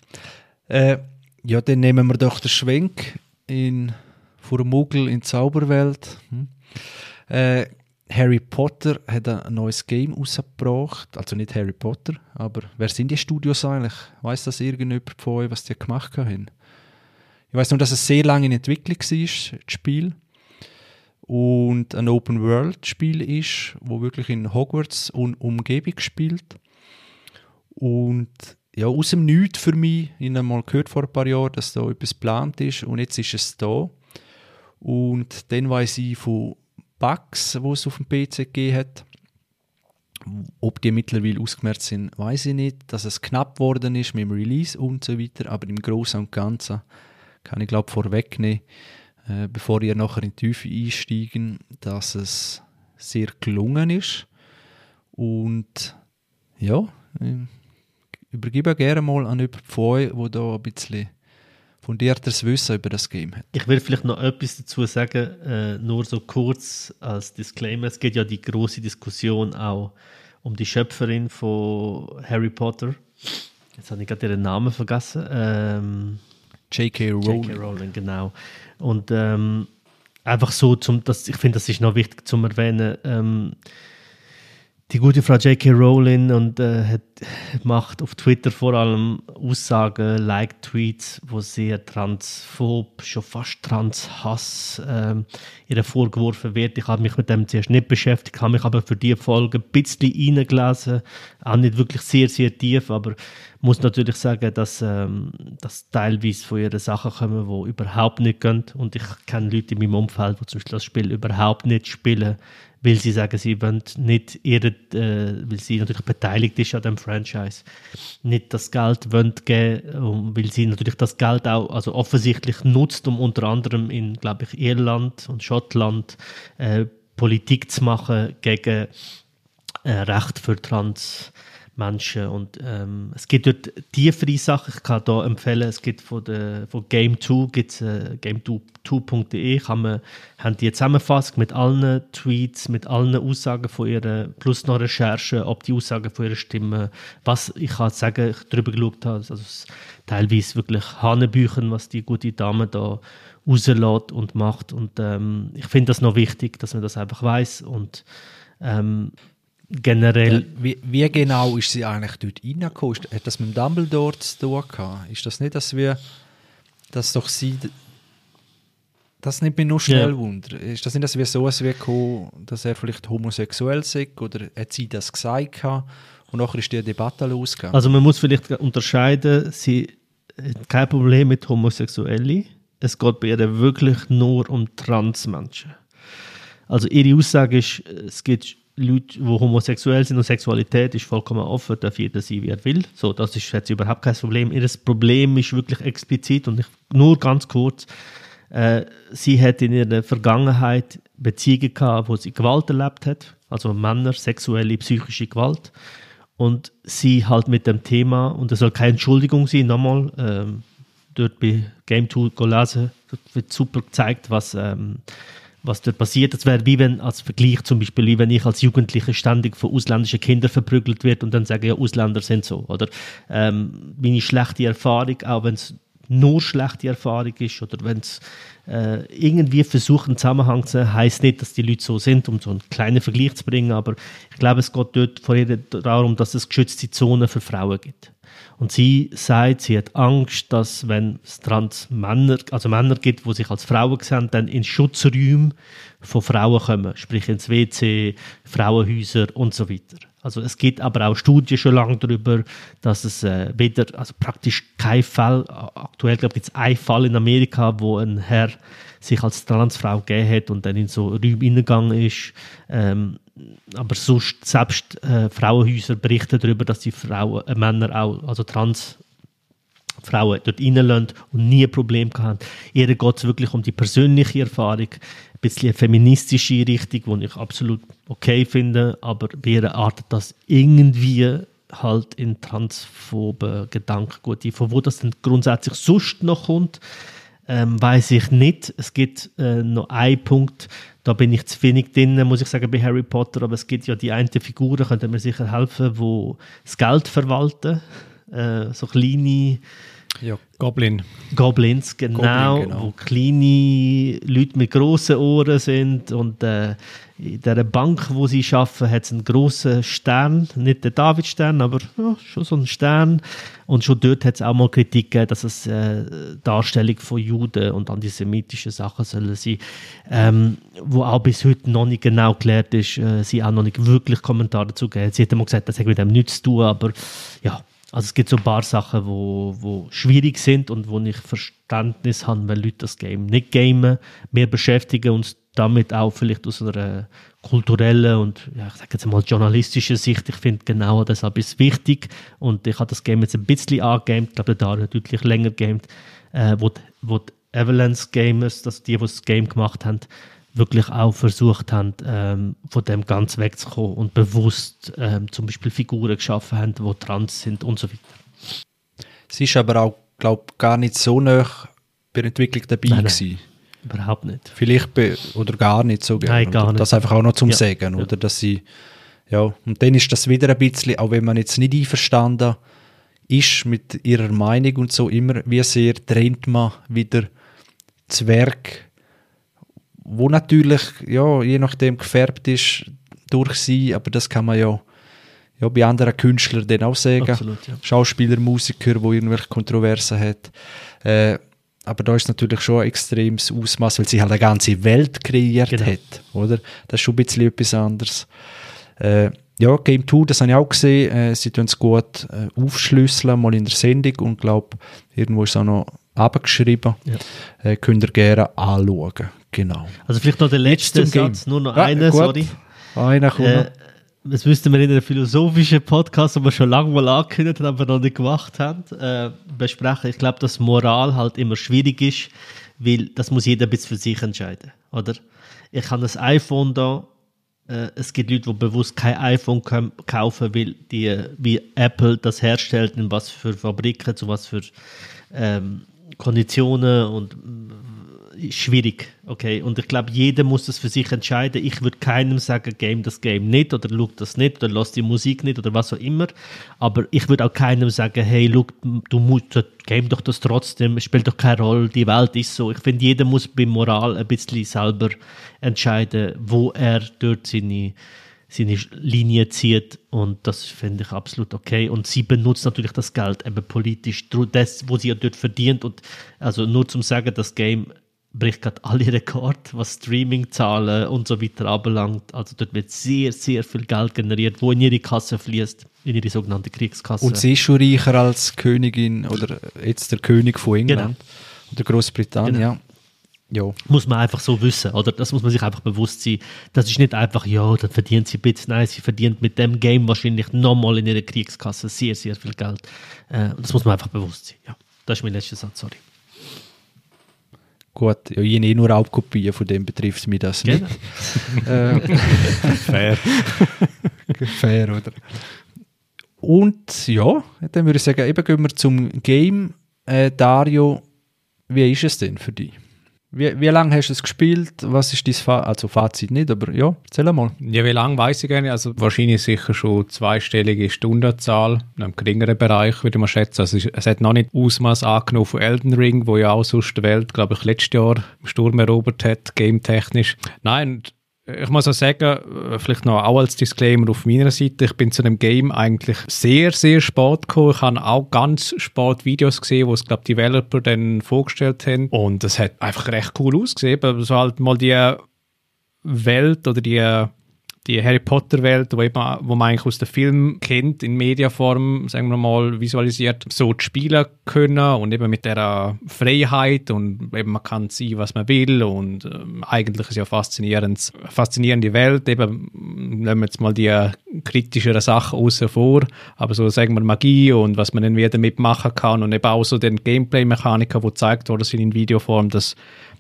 Äh, ja, dann nehmen wir doch den Schwenk in, von Muggel in die Zauberwelt. Hm. Äh, Harry Potter hat ein neues Game rausgebracht. Also nicht Harry Potter, aber wer sind die Studios eigentlich? Weiß das irgendjemand von euch, was die gemacht haben? Ich weiß nur, dass es sehr lange in Entwicklung war, das Spiel. Und ein Open-World-Spiel ist, wo wirklich in Hogwarts und Umgebung spielt. Und ja, aus dem Nichts für mich. Ich habe mal gehört vor ein paar Jahren, dass da etwas geplant ist und jetzt ist es da. Und dann weiß ich von Bugs, die es auf dem PC gegeben hat. Ob die mittlerweile ausgemerzt sind, weiß ich nicht. Dass es knapp geworden ist mit dem Release und so weiter. Aber im Großen und Ganzen kann ich glaube vorwegnehmen, äh, bevor ihr nachher in die Tiefe einsteigen, dass es sehr gelungen ist. Und ja, ich übergebe gerne mal an jemanden von euch, der da ein bisschen fundiertes Wissen über das Game hat. Ich will vielleicht noch etwas dazu sagen, äh, nur so kurz als Disclaimer. Es geht ja die große Diskussion auch um die Schöpferin von Harry Potter. Jetzt habe ich gerade ihren Namen vergessen. Ähm, J.K. Rowling. J.K. Rowling, genau. Und ähm, einfach so, zum, das, ich finde, das ist noch wichtig zu erwähnen. Ähm, die gute Frau J.K. Rowling und äh, hat, macht auf Twitter vor allem Aussagen, Like-Tweets, wo sehr transphob, schon fast Transhass äh, ihr vorgeworfen wird. Ich habe mich mit dem zuerst nicht beschäftigt, habe mich aber für die Folge ein bisschen reingelesen, auch nicht wirklich sehr, sehr tief, aber muss natürlich sagen, dass, ähm, dass teilweise von ihren Sachen kommen, die überhaupt nicht gehen und ich kenne Leute in meinem Umfeld, die zum Beispiel das Spiel überhaupt nicht spielen, weil sie sagen, sie wollen nicht ihre, äh, weil sie natürlich beteiligt ist an dem Franchise, nicht das Geld wollen geben, weil sie natürlich das Geld auch also offensichtlich nutzt, um unter anderem in, glaube ich, Irland und Schottland äh, Politik zu machen gegen äh, Recht für Trans Menschen. Und ähm, es gibt dort tiefere Sachen. Ich kann hier empfehlen, es gibt von, der, von Game2, gibt's, äh, game2.de, kann man, haben die Zusammenfassung mit allen Tweets, mit allen Aussagen von ihr, plus noch Recherchen, ob die Aussagen von ihrer Stimme, was ich kann sagen, ich darüber geschaut habe, also teilweise wirklich Hanebüchen, was die gute Dame da rauslässt und macht. Und ähm, ich finde das noch wichtig, dass man das einfach weiß und ähm, generell. Ja, wie, wie, genau ist sie eigentlich dort reingekommen? Hat das mit Dumbledore zu tun gehabt? Ist das nicht, dass wir, dass doch sie, das nimmt mich nur schnell ja. Wunder. Ist das nicht, dass wir so etwas wie gekommen, dass er vielleicht homosexuell ist oder hat sie das gesagt gehabt und nachher ist die Debatte losgegangen? Also man muss vielleicht unterscheiden, sie hat kein Problem mit Homosexuellen. Es geht bei ihr wirklich nur um Transmenschen. Also ihre Aussage ist, es gibt Leute, die homosexuell sind und Sexualität ist vollkommen offen, darf jeder sein, wie er will. So, das ist jetzt überhaupt kein Problem. Ihr Problem ist wirklich explizit und ich, nur ganz kurz. Äh, sie hat in ihrer Vergangenheit Beziehungen gehabt, wo sie Gewalt erlebt hat, also Männer, sexuelle, psychische Gewalt. Und sie halt mit dem Thema, und das soll keine Entschuldigung sein, nochmal, ähm, dort bei Game 2 lesen, wird super gezeigt, was ähm, was dort passiert. Das wäre wie wenn, als Vergleich zum Beispiel, wie wenn ich als Jugendlicher ständig von ausländischen Kindern verprügelt wird und dann sage, ja, Ausländer sind so. Oder ähm, meine schlechte Erfahrung, auch wenn es nur schlechte Erfahrung ist oder wenn es äh, irgendwie versucht, einen Zusammenhang zu haben, heisst nicht, dass die Leute so sind, um so einen kleinen Vergleich zu bringen, aber ich glaube, es geht dort vor allem darum, dass es geschützte Zonen für Frauen gibt. Und sie sagt, sie hat Angst, dass wenn es Transmänner, also Männer gibt, die sich als Frauen sehen, dann in Schutzräume von Frauen kommen, sprich ins WC, Frauenhäuser und so weiter. Also es gibt aber auch Studien schon lange darüber, dass es äh, weder, also praktisch kein Fall, aktuell glaube ich, gibt es einen Fall in Amerika, wo ein Herr sich als Transfrau gegeben hat und dann in so Räume hineingegangen ist. Ähm, aber sonst, selbst äh, Frauenhäuser berichten darüber, dass die Frauen, äh, Männer auch, also Trans Frauen dort reinlassen und nie ein Problem gehabt. Ihr geht es wirklich um die persönliche Erfahrung, ein bisschen eine feministische Richtung, die ich absolut okay finde, aber bei ihr artet das irgendwie halt in transphoben Gedankengut ein. Von wo das denn grundsätzlich sonst noch kommt, ähm, weiß ich nicht. Es gibt äh, noch einen Punkt, da bin ich zu wenig drin, muss ich sagen, bei Harry Potter, aber es gibt ja die eine Figur, da könnte mir sicher helfen, wo das Geld verwalten, äh, so kleine ja, Goblin. Goblins, genau, Goblin, genau, wo kleine Leute mit grossen Ohren sind und äh, in dieser Bank, wo sie arbeiten, hat es einen grossen Stern, nicht der Davidstern, aber ja, schon so einen Stern und schon dort hat es auch mal Kritik gegeben, dass es äh, Darstellung von Juden und antisemitischen Sachen sollen sein, ähm, wo auch bis heute noch nicht genau geklärt ist, äh, sie auch noch nicht wirklich Kommentare dazu geben. Sie hat mal gesagt, das hat mit dem nichts zu tun, aber ja, also es gibt so ein paar Sachen, wo, wo schwierig sind und wo ich Verständnis habe, wenn Leute das Game nicht gamen. Wir beschäftigen uns damit auch vielleicht aus einer kulturellen und ja, ich sage jetzt mal journalistischen Sicht. Ich finde genau deshalb ist wichtig und ich habe das Game jetzt ein bisschen angegamed, ich glaube, der Dario deutlich länger gamed, äh, wo, wo die Avalanche Gamers, das die, die das Game gemacht haben, wirklich auch versucht haben, ähm, von dem ganz wegzukommen und bewusst ähm, zum Beispiel Figuren geschaffen haben, die trans sind und so weiter. Sie ist aber auch, glaube ich, gar nicht so nah bei der Entwicklung dabei nein, gewesen. Überhaupt nicht. Vielleicht oder gar nicht so gerne. Nein, gar nicht. Das einfach auch noch zum ja. Sagen, oder? Dass sie, ja, und dann ist das wieder ein bisschen, auch wenn man jetzt nicht einverstanden ist mit ihrer Meinung und so, immer wie sehr trennt man wieder das Werk wo natürlich, ja, je nachdem gefärbt ist durch sie, aber das kann man ja, ja bei anderen Künstlern dann auch sagen. Absolut, ja. Schauspieler, Musiker, wo irgendwelche Kontroversen hat. Äh, aber da ist natürlich schon ein extremes Ausmaß, weil sie halt eine ganze Welt kreiert genau. hat, oder? Das ist schon ein bisschen etwas anderes. Äh, ja, Game 2, das habe ich auch gesehen. Äh, sie tun es gut äh, aufschlüsseln, mal in der Sendung und glaube, irgendwo ist es auch noch abgeschrieben. Ja. Äh, könnt ihr gerne anschauen. Genau. Also vielleicht noch der letzte Satz, nur noch ja, einer, sorry. Einer kommt äh, das müssten wir in einem philosophischen Podcast, den wir schon lange mal angekündigt haben, aber noch nicht gemacht haben, äh, besprechen. Ich glaube, dass Moral halt immer schwierig ist, weil das muss jeder ein bisschen für sich entscheiden, oder? Ich habe das iPhone da, äh, es gibt Leute, die bewusst kein iPhone kaufen, weil die, wie Apple das herstellt, in was für Fabriken, zu was für ähm, Konditionen und schwierig, okay. Und ich glaube, jeder muss das für sich entscheiden. Ich würde keinem sagen, game das Game nicht oder schau das nicht oder lass die Musik nicht oder was auch immer. Aber ich würde auch keinem sagen, hey, schau, du musst, game doch das trotzdem, spielt doch keine Rolle, die Welt ist so. Ich finde, jeder muss bei Moral ein bisschen selber entscheiden, wo er dort seine seine Linie zieht und das finde ich absolut okay. Und sie benutzt natürlich das Geld eben politisch, das, wo sie ja dort verdient und also nur zum sagen, das Game bricht gerade alle Rekorde, was Streaming-Zahlen und so weiter anbelangt. Also dort wird sehr, sehr viel Geld generiert, wo in ihre Kasse fließt, in ihre sogenannte Kriegskasse. Und sie ist schon reicher als Königin oder jetzt der König von England genau. oder Großbritannien. Genau. Ja. Muss man einfach so wissen, oder? Das muss man sich einfach bewusst sein. Das ist nicht einfach, ja, dann verdient sie ein bisschen. Nein, sie verdient mit dem Game wahrscheinlich nochmal in ihrer Kriegskasse sehr, sehr viel Geld. Äh, das muss man einfach bewusst sein. Ja, das ist mein letzter Satz, sorry. Gut, ja, ich habe eh nur Raubkopien, von dem betrifft mich das nicht. Genau. <laughs> äh, Fair. <laughs> Fair, oder? Und ja, dann würde ich sagen, eben gehen wir zum Game. Äh, Dario, wie ist es denn für dich? Wie, wie lange hast du es gespielt? Was ist dein Fa also Fazit nicht, aber ja, erzähl mal. Ja, wie lange weiß ich gar nicht. Also wahrscheinlich sicher schon zweistellige Stundenzahl, in einem geringeren Bereich würde man schätzen. Also es hat noch nicht Ausmaß angenommen von Elden Ring, wo ja auch sonst die Welt, glaube ich, letztes Jahr im Sturm erobert hat, game-technisch. Nein, ich muss auch sagen, äh, vielleicht noch auch als Disclaimer auf meiner Seite, ich bin zu dem Game eigentlich sehr, sehr spät gekommen. Ich habe auch ganz spät Videos gesehen, wo es, glaube die Developer dann vorgestellt haben. Und es hat einfach recht cool ausgesehen. So halt mal die Welt oder die die Harry Potter Welt, wo, eben, wo man eigentlich aus dem Film kennt, in Mediaform, sagen wir mal, visualisiert, so spielen können und eben mit der Freiheit und eben man kann sein, was man will und äh, eigentlich ist ja faszinierend, faszinierende Welt, eben nehmen wir jetzt mal die kritischeren Sachen außen vor, aber so sagen wir Magie und was man dann wieder mitmachen kann und eben auch so den Gameplay-Mechaniker, wo gezeigt worden sind in Videoform, das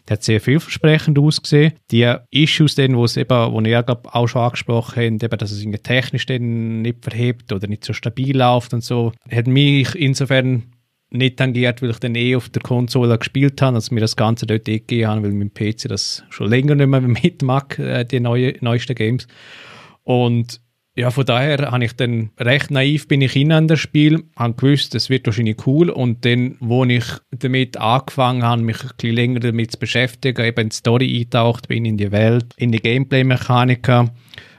Der hat sehr vielversprechend ausgesehen. Die Issues, dann, wo es eben, wo ihr glaub, auch schon angesprochen habt, eben, dass es irgendwie technisch nicht verhebt oder nicht so stabil läuft und so, hat mich insofern nicht tangiert, weil ich dann eh auf der Konsole gespielt habe, also mir das Ganze dort eh gegeben habe, weil mein PC das schon länger nicht mehr <laughs> mitmacht, äh, die neue, neuesten Games. Und ja, von daher habe ich dann recht naiv bin ich in das Spiel, habe gewusst, es wird wahrscheinlich cool und dann, wo ich damit angefangen habe, mich ein bisschen länger damit zu beschäftigen, eben in die Story eintaucht bin, in die Welt, in die Gameplay-Mechanika,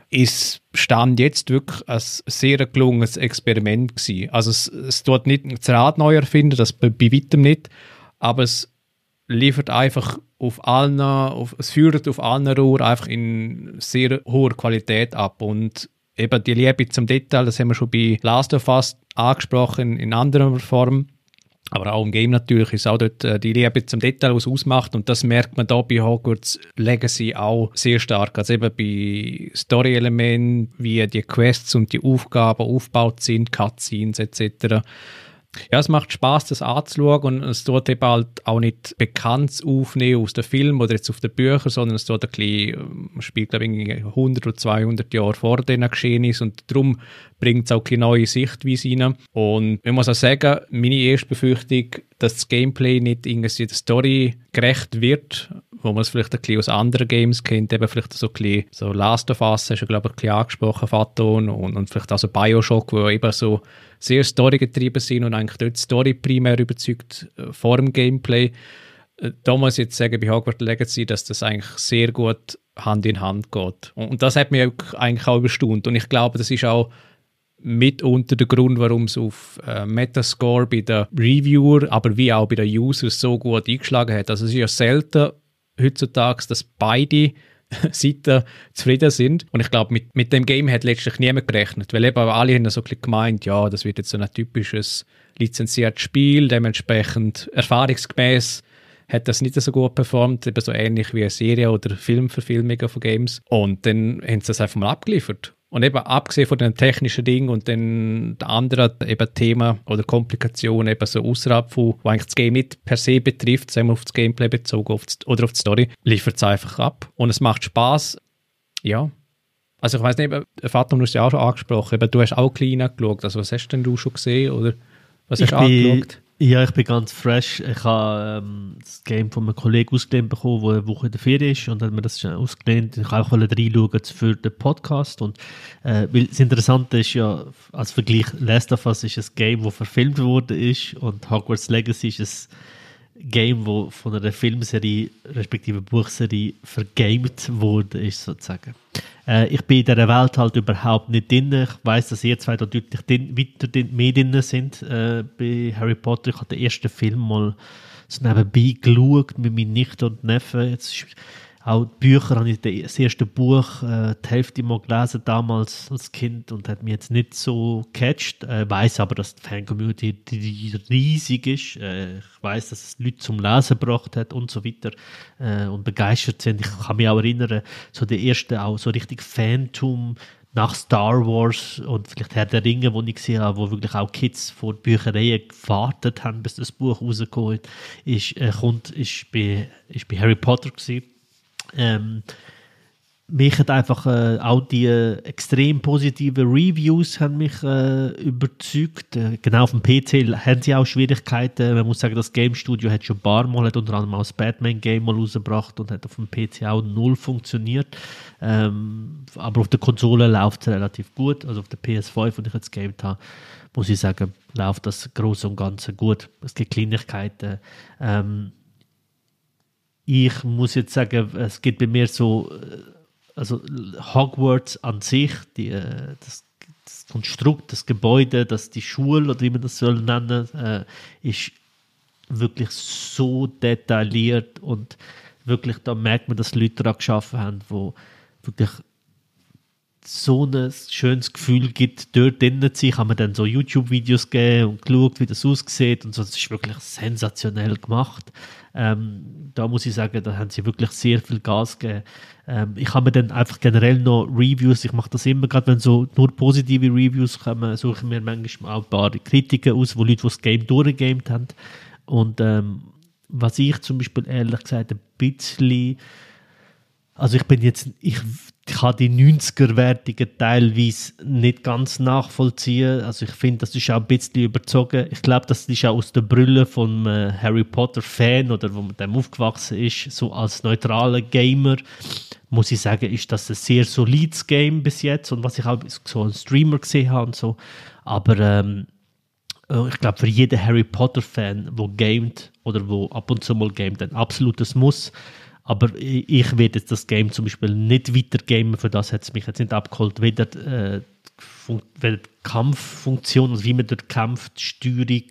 ist Stand jetzt wirklich ein sehr gelungenes Experiment gewesen. Also es, es tut nicht das Rad neu erfinden, das bei, bei weitem nicht, aber es liefert einfach auf allen, auf, es führt auf allen Rohren einfach in sehr hoher Qualität ab und eben die Liebe zum Detail, das haben wir schon bei Last of Us angesprochen in anderer Form. Aber auch im Game natürlich ist auch dort äh, die Liebe zum Detail, was ausmacht. Und das merkt man da bei Hogwarts Legacy auch sehr stark. Also eben bei Story-Elementen, wie die Quests und die Aufgaben aufgebaut sind, Cutscenes etc. Ja, es macht Spaß, das anzuschauen und es tut eben halt auch nicht bekannt aufnehmen aus dem Film oder jetzt auf den Büchern, sondern es tut ein bisschen, ähm, spielt glaube ich 100 oder 200 Jahre vor den Geschehnissen und darum bringt es auch eine neue Sichtweise rein. Und ich muss auch sagen, meine erste Befürchtung, dass das Gameplay nicht irgendwie der Story gerecht wird, wo man es vielleicht ein bisschen aus anderen Games kennt, eben vielleicht so ein bisschen, so Last of Us, hast du glaube ich ein bisschen angesprochen, Phaton, und, und vielleicht auch so Bioshock, wo eben so sehr storygetrieben sind und eigentlich dort Story primär überzeugt äh, vor dem Gameplay. Äh, da muss ich jetzt sagen, bei Hogwarts Legacy, dass das eigentlich sehr gut Hand in Hand geht. Und, und das hat mich eigentlich auch überstaunt. Und ich glaube, das ist auch mitunter der Grund, warum es auf äh, Metascore bei den Reviewer, aber wie auch bei den Users so gut eingeschlagen hat. Also es ist ja selten heutzutage, dass beide <laughs> Seiten zufrieden sind. Und ich glaube, mit, mit dem Game hat letztlich niemand gerechnet, weil eben alle haben so gemeint, ja, das wird jetzt so ein typisches lizenziertes Spiel, dementsprechend erfahrungsgemäß hat das nicht so gut performt, eben so ähnlich wie eine Serie oder Filmverfilmungen von Games. Und dann haben sie das einfach mal abgeliefert. Und eben abgesehen von den technischen Dingen und den anderen eben Themen oder Komplikationen eben so außerhalb von, wo eigentlich das Game nicht per se betrifft, sagen wir auf das Gameplay bezogen auf das, oder auf die Story, liefert es einfach ab. Und es macht Spaß. Ja. Also ich weiß nicht, Vater, du hast ja auch schon angesprochen, eben, du hast auch klein angeschaut. Also was hast denn du schon gesehen oder was hast du angeschaut? Ja, ich bin ganz fresh. Ich habe ähm, das Game von einem Kollegen ausgelehnt bekommen, der eine Woche in der Ferien ist und hat mir das ausgelehnt. Ich wollte auch reinschauen für den Podcast. Und, äh, weil das Interessante ist ja, als Vergleich, Last of Us ist ein Game, das verfilmt worden ist und Hogwarts Legacy ist ein Game, wo von einer Filmserie respektive Buchserie vergamed wurde, ist sozusagen. Äh, ich bin in dieser Welt halt überhaupt nicht drin. Ich weiß, dass ihr zwei da deutlich din, weiter din, mehr drin sind äh, bei Harry Potter. Ich habe den ersten Film mal so nebenbei geschaut mit meinen Nichten und Neffen. Jetzt ist auch die Bücher habe ich das erste Buch äh, die Hälfte mal gelesen damals als Kind und hat mich jetzt nicht so catcht. Äh, weiß aber, dass die Fan-Community riesig ist. Äh, ich weiß, dass es Leute zum Lesen gebracht hat und so weiter äh, und begeistert sind. Ich kann mich auch erinnern, so der erste auch so richtig Phantom nach Star Wars und vielleicht Herr der Ringe, wo ich gesehen habe, wo wirklich auch Kids vor Büchereien gewartet haben, bis das Buch rausgekommen ist, äh, kommt, ist bei, ist bei Harry Potter gewesen. Ähm, mich hat einfach äh, auch die äh, extrem positiven Reviews haben mich äh, überzeugt. Äh, genau auf dem PC haben sie auch Schwierigkeiten. Man muss sagen, das Game Studio hat schon ein paar Mal, hat unter anderem auch das Batman-Game mal rausgebracht und hat auf dem PC auch null funktioniert. Ähm, aber auf der Konsole läuft es relativ gut. Also auf der PS5, wo ich jetzt gegamed habe, muss ich sagen, läuft das groß und Ganze gut. Es gibt Kleinigkeiten. Ähm, ich muss jetzt sagen, es gibt bei mir so, äh, also Hogwarts an sich, die, äh, das, das Konstrukt, das Gebäude, das, die Schule oder wie man das soll nennen, äh, ist wirklich so detailliert und wirklich, da merkt man, dass Leute daran geschaffen haben, wo wirklich so ein schönes Gefühl gibt, dort drinnen zu sein. Haben wir dann so YouTube-Videos gegeben und geschaut, wie das aussieht und so. Das ist wirklich sensationell gemacht. Ähm, da muss ich sagen, da haben sie wirklich sehr viel Gas gegeben. Ähm, ich habe mir dann einfach generell noch Reviews, ich mache das immer, gerade wenn so nur positive Reviews kommen, suche ich mir manchmal auch ein paar Kritiken aus, wo Leute, die das Game durchgegamed haben. Und ähm, was ich zum Beispiel ehrlich gesagt ein bisschen also ich bin jetzt, ich kann die 90er-Wertungen teilweise nicht ganz nachvollziehen. Also ich finde, das ist auch ein bisschen überzogen. Ich glaube, das ist auch aus der Brille von einem Harry Potter-Fan oder wo man dem aufgewachsen ist, so als neutraler Gamer, muss ich sagen, ist das ein sehr solides Game bis jetzt und was ich auch so als Streamer gesehen habe und so. Aber ähm, äh, ich glaube, für jeden Harry Potter-Fan, der gamet oder wo ab und zu mal gamet, ein absolutes Muss. Aber ich werde jetzt das Game zum Beispiel nicht weitergeben, für das hat es mich jetzt nicht abgeholt. Weder, äh, weder die Kampffunktion, also wie man dort kämpft, die Steuerung,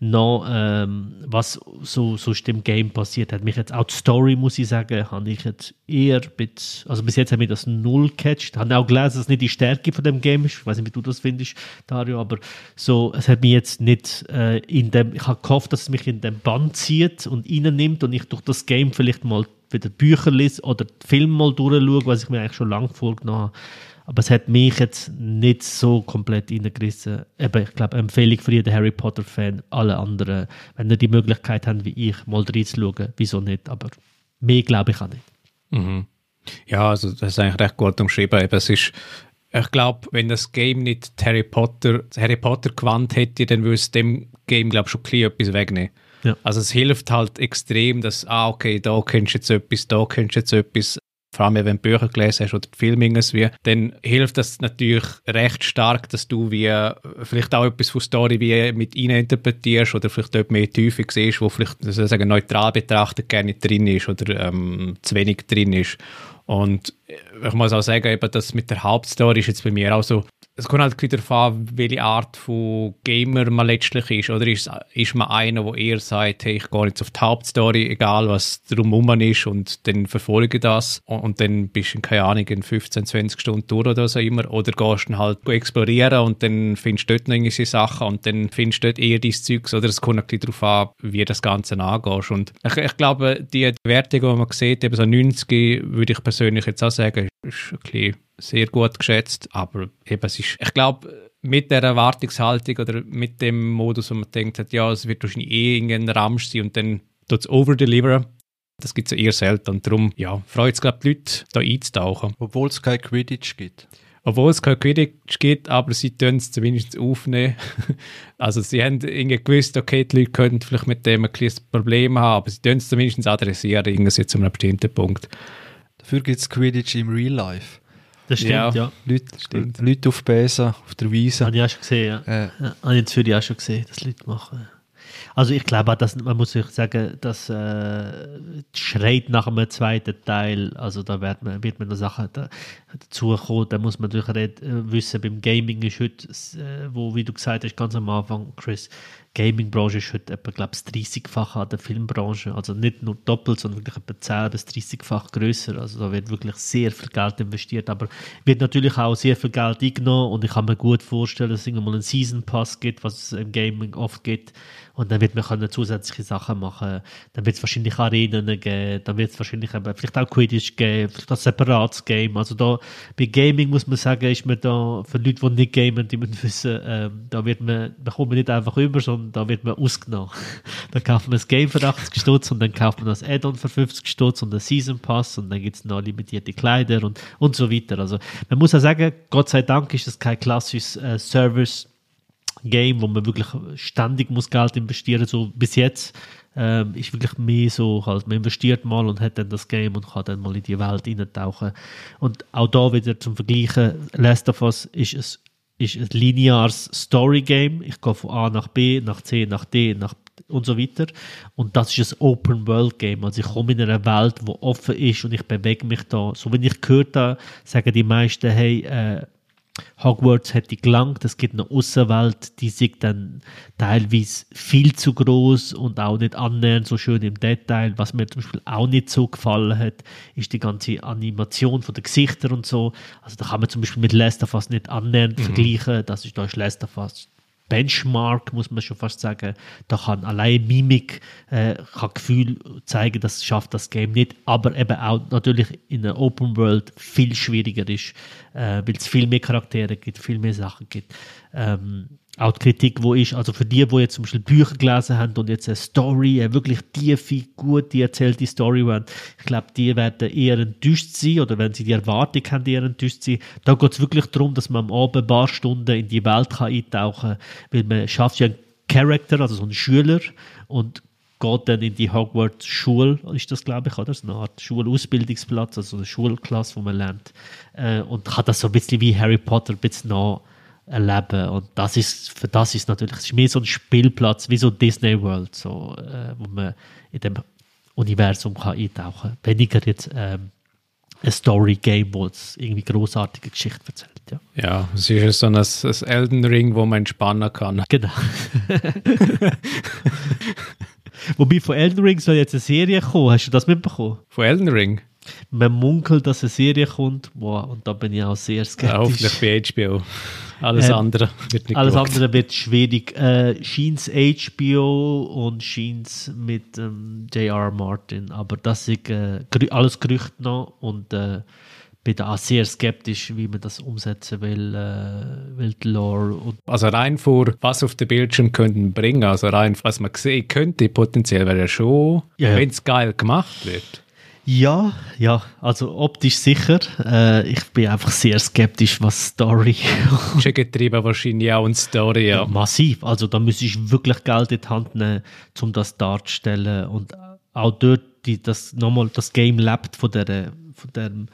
noch ähm, was so, so im Game passiert, hat mich jetzt auch die Story, muss ich sagen, habe ich jetzt eher, mit, also bis jetzt hat mich das null gecatcht. Ich habe auch gelesen, dass es nicht die Stärke von dem Game ist. Ich weiß nicht, wie du das findest, Dario, aber so, es hat mich jetzt nicht äh, in dem, ich habe gehofft, dass es mich in den Band zieht und reinnimmt und ich durch das Game vielleicht mal wieder Bücher lese oder Film mal durchschaue, was ich mir eigentlich schon lange vorgenommen habe. Aber es hat mich jetzt nicht so komplett reingerissen. Eben, ich glaube, Empfehlung für jeden Harry Potter-Fan, alle anderen, wenn ihr die Möglichkeit habt, wie ich, mal reinzuschauen, wieso nicht? Aber mehr glaube ich auch nicht. Mhm. Ja, also das ist eigentlich recht gut umschrieben. Eben, es ist, ich glaube, wenn das Game nicht Harry Potter, Harry Potter gewandt hätte, dann würde es dem Game, glaube ich, schon ein etwas wegnehmen. Ja. Also es hilft halt extrem, dass, ah, okay, da kennst du jetzt etwas, da kennst du jetzt etwas. Vor allem, wenn du Bücher gelesen hast oder Filme irgendwie, dann hilft das natürlich recht stark, dass du wie vielleicht auch etwas von Story wie mit interpretierst oder vielleicht dort mehr Tiefe siehst, wo vielleicht sagen, neutral betrachtet gerne drin ist oder ähm, zu wenig drin ist. Und ich muss auch sagen, eben, dass mit der Hauptstory ist jetzt bei mir auch so, es kommt halt wieder an, welche Art von Gamer man letztlich ist. Oder ist, ist man einer, der eher sagt, hey, ich gehe jetzt auf die Hauptstory, egal was drumherum ist, und dann verfolge das. Und, und dann bist du, keine Ahnung, in 15, 20 Stunden durch oder so immer. Oder gehst dann halt explorieren und dann findest du dort noch irgendwelche Sachen und dann findest du dort eher dein Zeugs. Oder es kommt ein darauf an, wie das Ganze angehst. Und ich, ich glaube, die Wertung, die man sieht, eben so 90, würde ich persönlich jetzt auch sagen, ist ein bisschen sehr gut geschätzt, aber eben es ist, ich glaube, mit der Erwartungshaltung oder mit dem Modus, wo man denkt, hat, ja, es wird wahrscheinlich eh irgendein Ramsch sein und dann tut es overdeliveren. Das gibt es eher selten und darum, ja, freut es, glaube die Leute, da einzutauchen. Obwohl es kein Quidditch gibt. Obwohl es kein Quidditch gibt, aber sie tun es zumindest aufnehmen. <laughs> also sie haben irgendwie gewusst, okay, die Leute könnten vielleicht mit dem ein kleines Problem haben, aber sie tun es zumindest adressieren, irgendwie zu einem bestimmten Punkt. Dafür gibt es Quidditch im Real Life. Das stimmt, ja. ja. Leute, stimmt. Leute auf Besen, auf der Wiese. Habe ich auch schon gesehen, ja. Äh. ja habe ich in Zürich auch schon gesehen, dass Leute machen. Also ich glaube auch, dass, man muss sich sagen, das äh, schreit nach einem zweiten Teil, also da wird man, wird man noch Sachen da, dazu kommen, da muss man natürlich red, äh, wissen, beim Gaming ist heute, äh, wo, wie du gesagt hast, ganz am Anfang, Chris, Gaming-Branche ist heute etwa, glaube ich, 30-fach an der Filmbranche. Also nicht nur doppelt, sondern wirklich etwa 10 bis 30-fach größer. Also da wird wirklich sehr viel Geld investiert. Aber wird natürlich auch sehr viel Geld eingenommen und ich kann mir gut vorstellen, dass es irgendwann einen Season Pass gibt, was es im Gaming oft gibt. Und dann wird man können zusätzliche Sachen machen. Dann wird es wahrscheinlich Arenen geben, dann wird es wahrscheinlich eben, vielleicht auch Quidditch geben, vielleicht ein separates Game. Also da bei Gaming muss man sagen, ist man da für Leute, die nicht gamen, die müssen wissen, ähm, da wird man, bekommt man nicht einfach über, sondern da wird man ausgenommen. <laughs> dann kauft man das Game für 80 Stutz und dann kauft man das Add-on für 50 Stutz und den Season Pass und dann gibt es noch limitierte Kleider und, und so weiter. Also man muss ja sagen, Gott sei Dank ist das kein klassisches äh, Service Game, wo man wirklich ständig muss Geld investieren so bis jetzt ähm, ist wirklich mehr so halt, man investiert mal und hat dann das Game und kann dann mal in die Welt eintauchen und auch da wieder zum Vergleichen, Last of Us ist es ist ein lineares Story-Game. Ich gehe von A nach B, nach C, nach D, nach und so weiter. Und das ist ein Open-World-Game. Also ich komme in eine Welt, die offen ist und ich bewege mich da. So wie ich gehört habe, sagen die meisten, hey, äh, Hogwarts hätte gelangt, es gibt eine Außenwelt, die sieht dann teilweise viel zu groß und auch nicht annähernd so schön im Detail. Was mir zum Beispiel auch nicht so gefallen hat, ist die ganze Animation von den Gesichtern und so. Also da kann man zum Beispiel mit Last of Us nicht annähernd mhm. vergleichen. Das ist da ist Last of Us Benchmark, muss man schon fast sagen. Da kann allein Mimik, äh, kann Gefühl zeigen, das schafft das Game nicht, aber eben auch natürlich in der Open World viel schwieriger ist, äh, weil es viel mehr Charaktere gibt, viel mehr Sachen gibt. Ähm, auch die Kritik, wo ist, also für die, die jetzt zum Beispiel Bücher gelesen haben und jetzt eine Story, eine wirklich tiefe, gute erzählte Story wollen, ich glaube, die werden eher enttäuscht sein oder wenn sie die Erwartung haben, eher enttäuscht sein. Da geht es wirklich darum, dass man am Abend ein paar Stunden in die Welt kann eintauchen kann, weil man schafft ja einen Charakter, also so einen Schüler und geht dann in die Hogwarts Schule, ist das glaube ich, oder? So eine Art Schulausbildungsplatz, also eine Schulklasse, wo man lernt äh, und kann das so ein bisschen wie Harry Potter ein bisschen nach erleben. Und das ist, für das ist natürlich, es ist mehr so ein Spielplatz, wie so Disney World, so, äh, wo man in dem Universum kann eintauchen kann. Weniger jetzt ähm, ein Story-Game, wo es irgendwie großartige Geschichte erzählt. Ja, ja es ist so ein, ein Elden Ring, wo man entspannen kann. Genau. <laughs> <laughs> Wobei von Elden Ring soll jetzt eine Serie kommen. Hast du das mitbekommen? Von Elden Ring? Man munkelt, dass eine Serie kommt. Wow, und da bin ich auch sehr skeptisch. Ja, hoffentlich bei HBO. Alles ähm, andere wird nicht Alles gemacht. andere wird schwierig. Äh, scheint HBO und scheint mit ähm, J.R. Martin. Aber das ist äh, alles Gerüchte noch und äh, bin da auch sehr skeptisch, wie man das umsetzen will, äh, will die Lore. Und also rein vor, was auf dem Bildschirm könnten bringen, also rein, was man sehen könnte, potenziell wäre ja schon, ja, ja. wenn es geil gemacht wird. Ja, ja, also optisch sicher. Äh, ich bin einfach sehr skeptisch, was Story. <laughs> Schon getrieben wahrscheinlich auch in Story, ja. Massiv. Also da müsste ich wirklich Geld in die Hand nehmen, um das darzustellen. Und auch dort, die, das nochmal, das Game lebt von der, von dem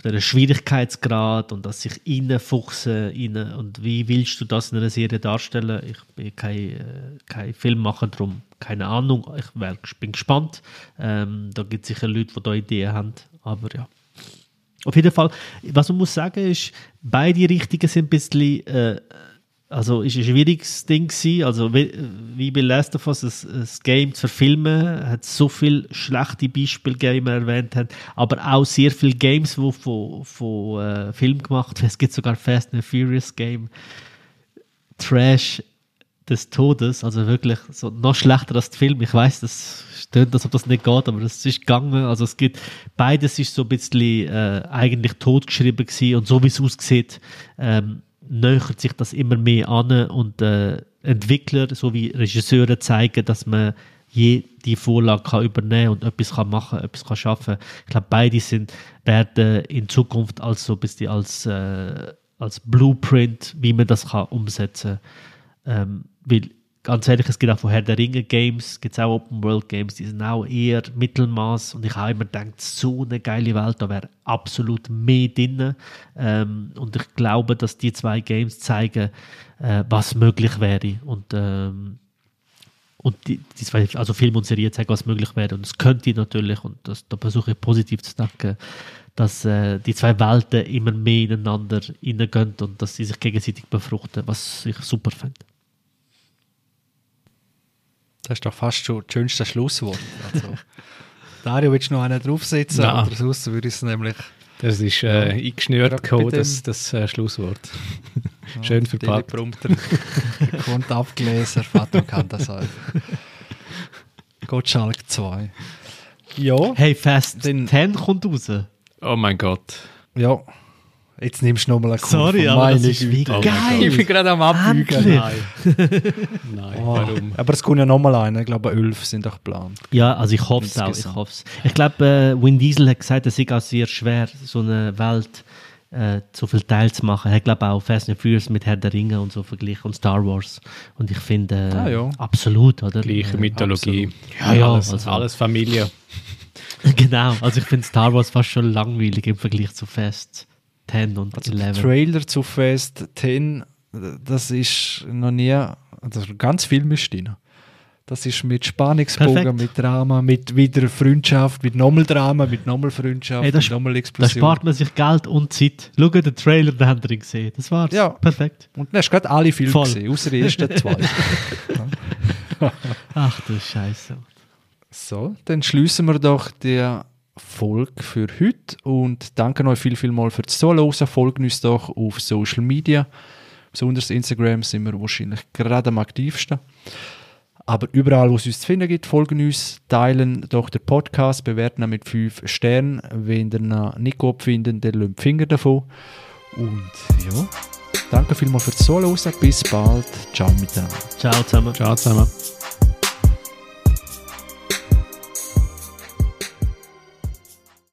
von der Schwierigkeitsgrad und dass sich reinfuchsen rein und wie willst du das in einer Serie darstellen? Ich bin kein, äh, kein Filmmacher, darum keine Ahnung. Ich bin gespannt. Ähm, da gibt es sicher Leute, die da Ideen haben, aber ja. Auf jeden Fall, was man muss sagen ist, beide Richtungen sind ein bisschen äh, also ist ein schwieriges Ding gewesen. Also wie, bei Last of Us ein, ein Game zu verfilmen, hat so viele schlechte Beispiele gegeben, erwähnt haben, aber auch sehr viele Games, die von, von äh, Film gemacht werden. Es gibt sogar Fast and Furious Game. Trash des Todes, also wirklich so noch schlechter als der Film. Ich weiß, das stimmt, als ob das nicht geht, aber das ist gegangen. Also es gibt beides ist so ein bisschen äh, eigentlich totgeschrieben gewesen und so wie es aussieht, ähm, nähert sich das immer mehr an und äh, Entwickler sowie Regisseure zeigen, dass man je die Vorlage kann übernehmen und etwas kann machen, etwas kann schaffen. Ich glaube, beide sind werden in Zukunft als so als äh, als Blueprint, wie man das kann umsetzen. Ähm, weil ganz ehrlich, es gibt auch von Herr der Ringe Games, gibt auch Open World Games, die sind auch eher Mittelmaß. Und ich habe immer gedacht, so eine geile Welt, da wäre absolut mehr drin. Ähm, und ich glaube, dass die zwei Games zeigen, äh, was möglich wäre. Und ähm, und die, die zwei, also Film und Serie zeigen, was möglich wäre. Und es könnte natürlich, und das, da versuche ich positiv zu denken, dass äh, die zwei Welten immer mehr ineinander reingehen und dass sie sich gegenseitig befruchten, was ich super finde. Das ist doch fast schon das schönste Schlusswort. Also, <laughs> Dario, willst du noch einen draufsetzen? Nein. Oder sonst würde ich es nämlich... Das ist äh, ja, eingeschnürt gekommen, das, das äh, Schlusswort. Ja, Schön verpackt. Teleprompter kommt <laughs> abgelesen, Vater kann das auch. Gottschalk 2. Ja. Hey, Fast 10 kommt raus. Oh mein Gott. Ja. Jetzt nimmst du nochmal einen Kuh Sorry, aber das ist wie oh geil. Ich bin gerade am Abbügen. Nein. Nein, oh. warum? Aber es kommt ja nochmal ein. Ich glaube, elf sind auch geplant. Ja, also ich hoffe es auch. Ich, hoff's. ich glaube, äh, Win Diesel hat gesagt, es ist auch sehr schwer, so eine Welt äh, so viel Teil zu machen. Er glaube auch Fast and Furious mit Herr der Ringe und so verglichen und Star Wars. Und ich finde, äh, ah, ja. absolut, oder? Gleiche äh, Mythologie. Ja, ja. Alles, also, alles Familie. <laughs> genau, also ich finde Star Wars fast schon langweilig im Vergleich zu Fast. 10 und also 11. Der Trailer zu Fest 10, das ist noch nie, also ganz viel mischt drin. Das ist mit Spannungsbogen, mit Drama, mit wieder Freundschaft, mit nochmal Drama, mit nochmal Freundschaft, hey, mit nochmal Explosion. Da spart man sich Geld und Zeit. Schau den Trailer, den habt ihr gesehen. Das war's. Ja. Perfekt. Und dann hast du gerade alle Filme Voll. gesehen, außer die ersten <laughs> zwei. Ach du Scheiße. So, dann schließen wir doch die Folge für heute und danke euch viel, viel mal fürs Zuhören. Folgt uns doch auf Social Media. Besonders Instagram sind wir wahrscheinlich gerade am aktivsten. Aber überall, wo es uns zu finden gibt, folgen uns, teilen doch den Podcast, bewerten ihn mit 5 Sternen. Wenn ihr ihn nicht gut findet, dann lasst Finger davon. Und ja, Danke vielmals fürs Zuhören. Bis bald. Ciao miteinander. Ciao zusammen. Ciao zusammen.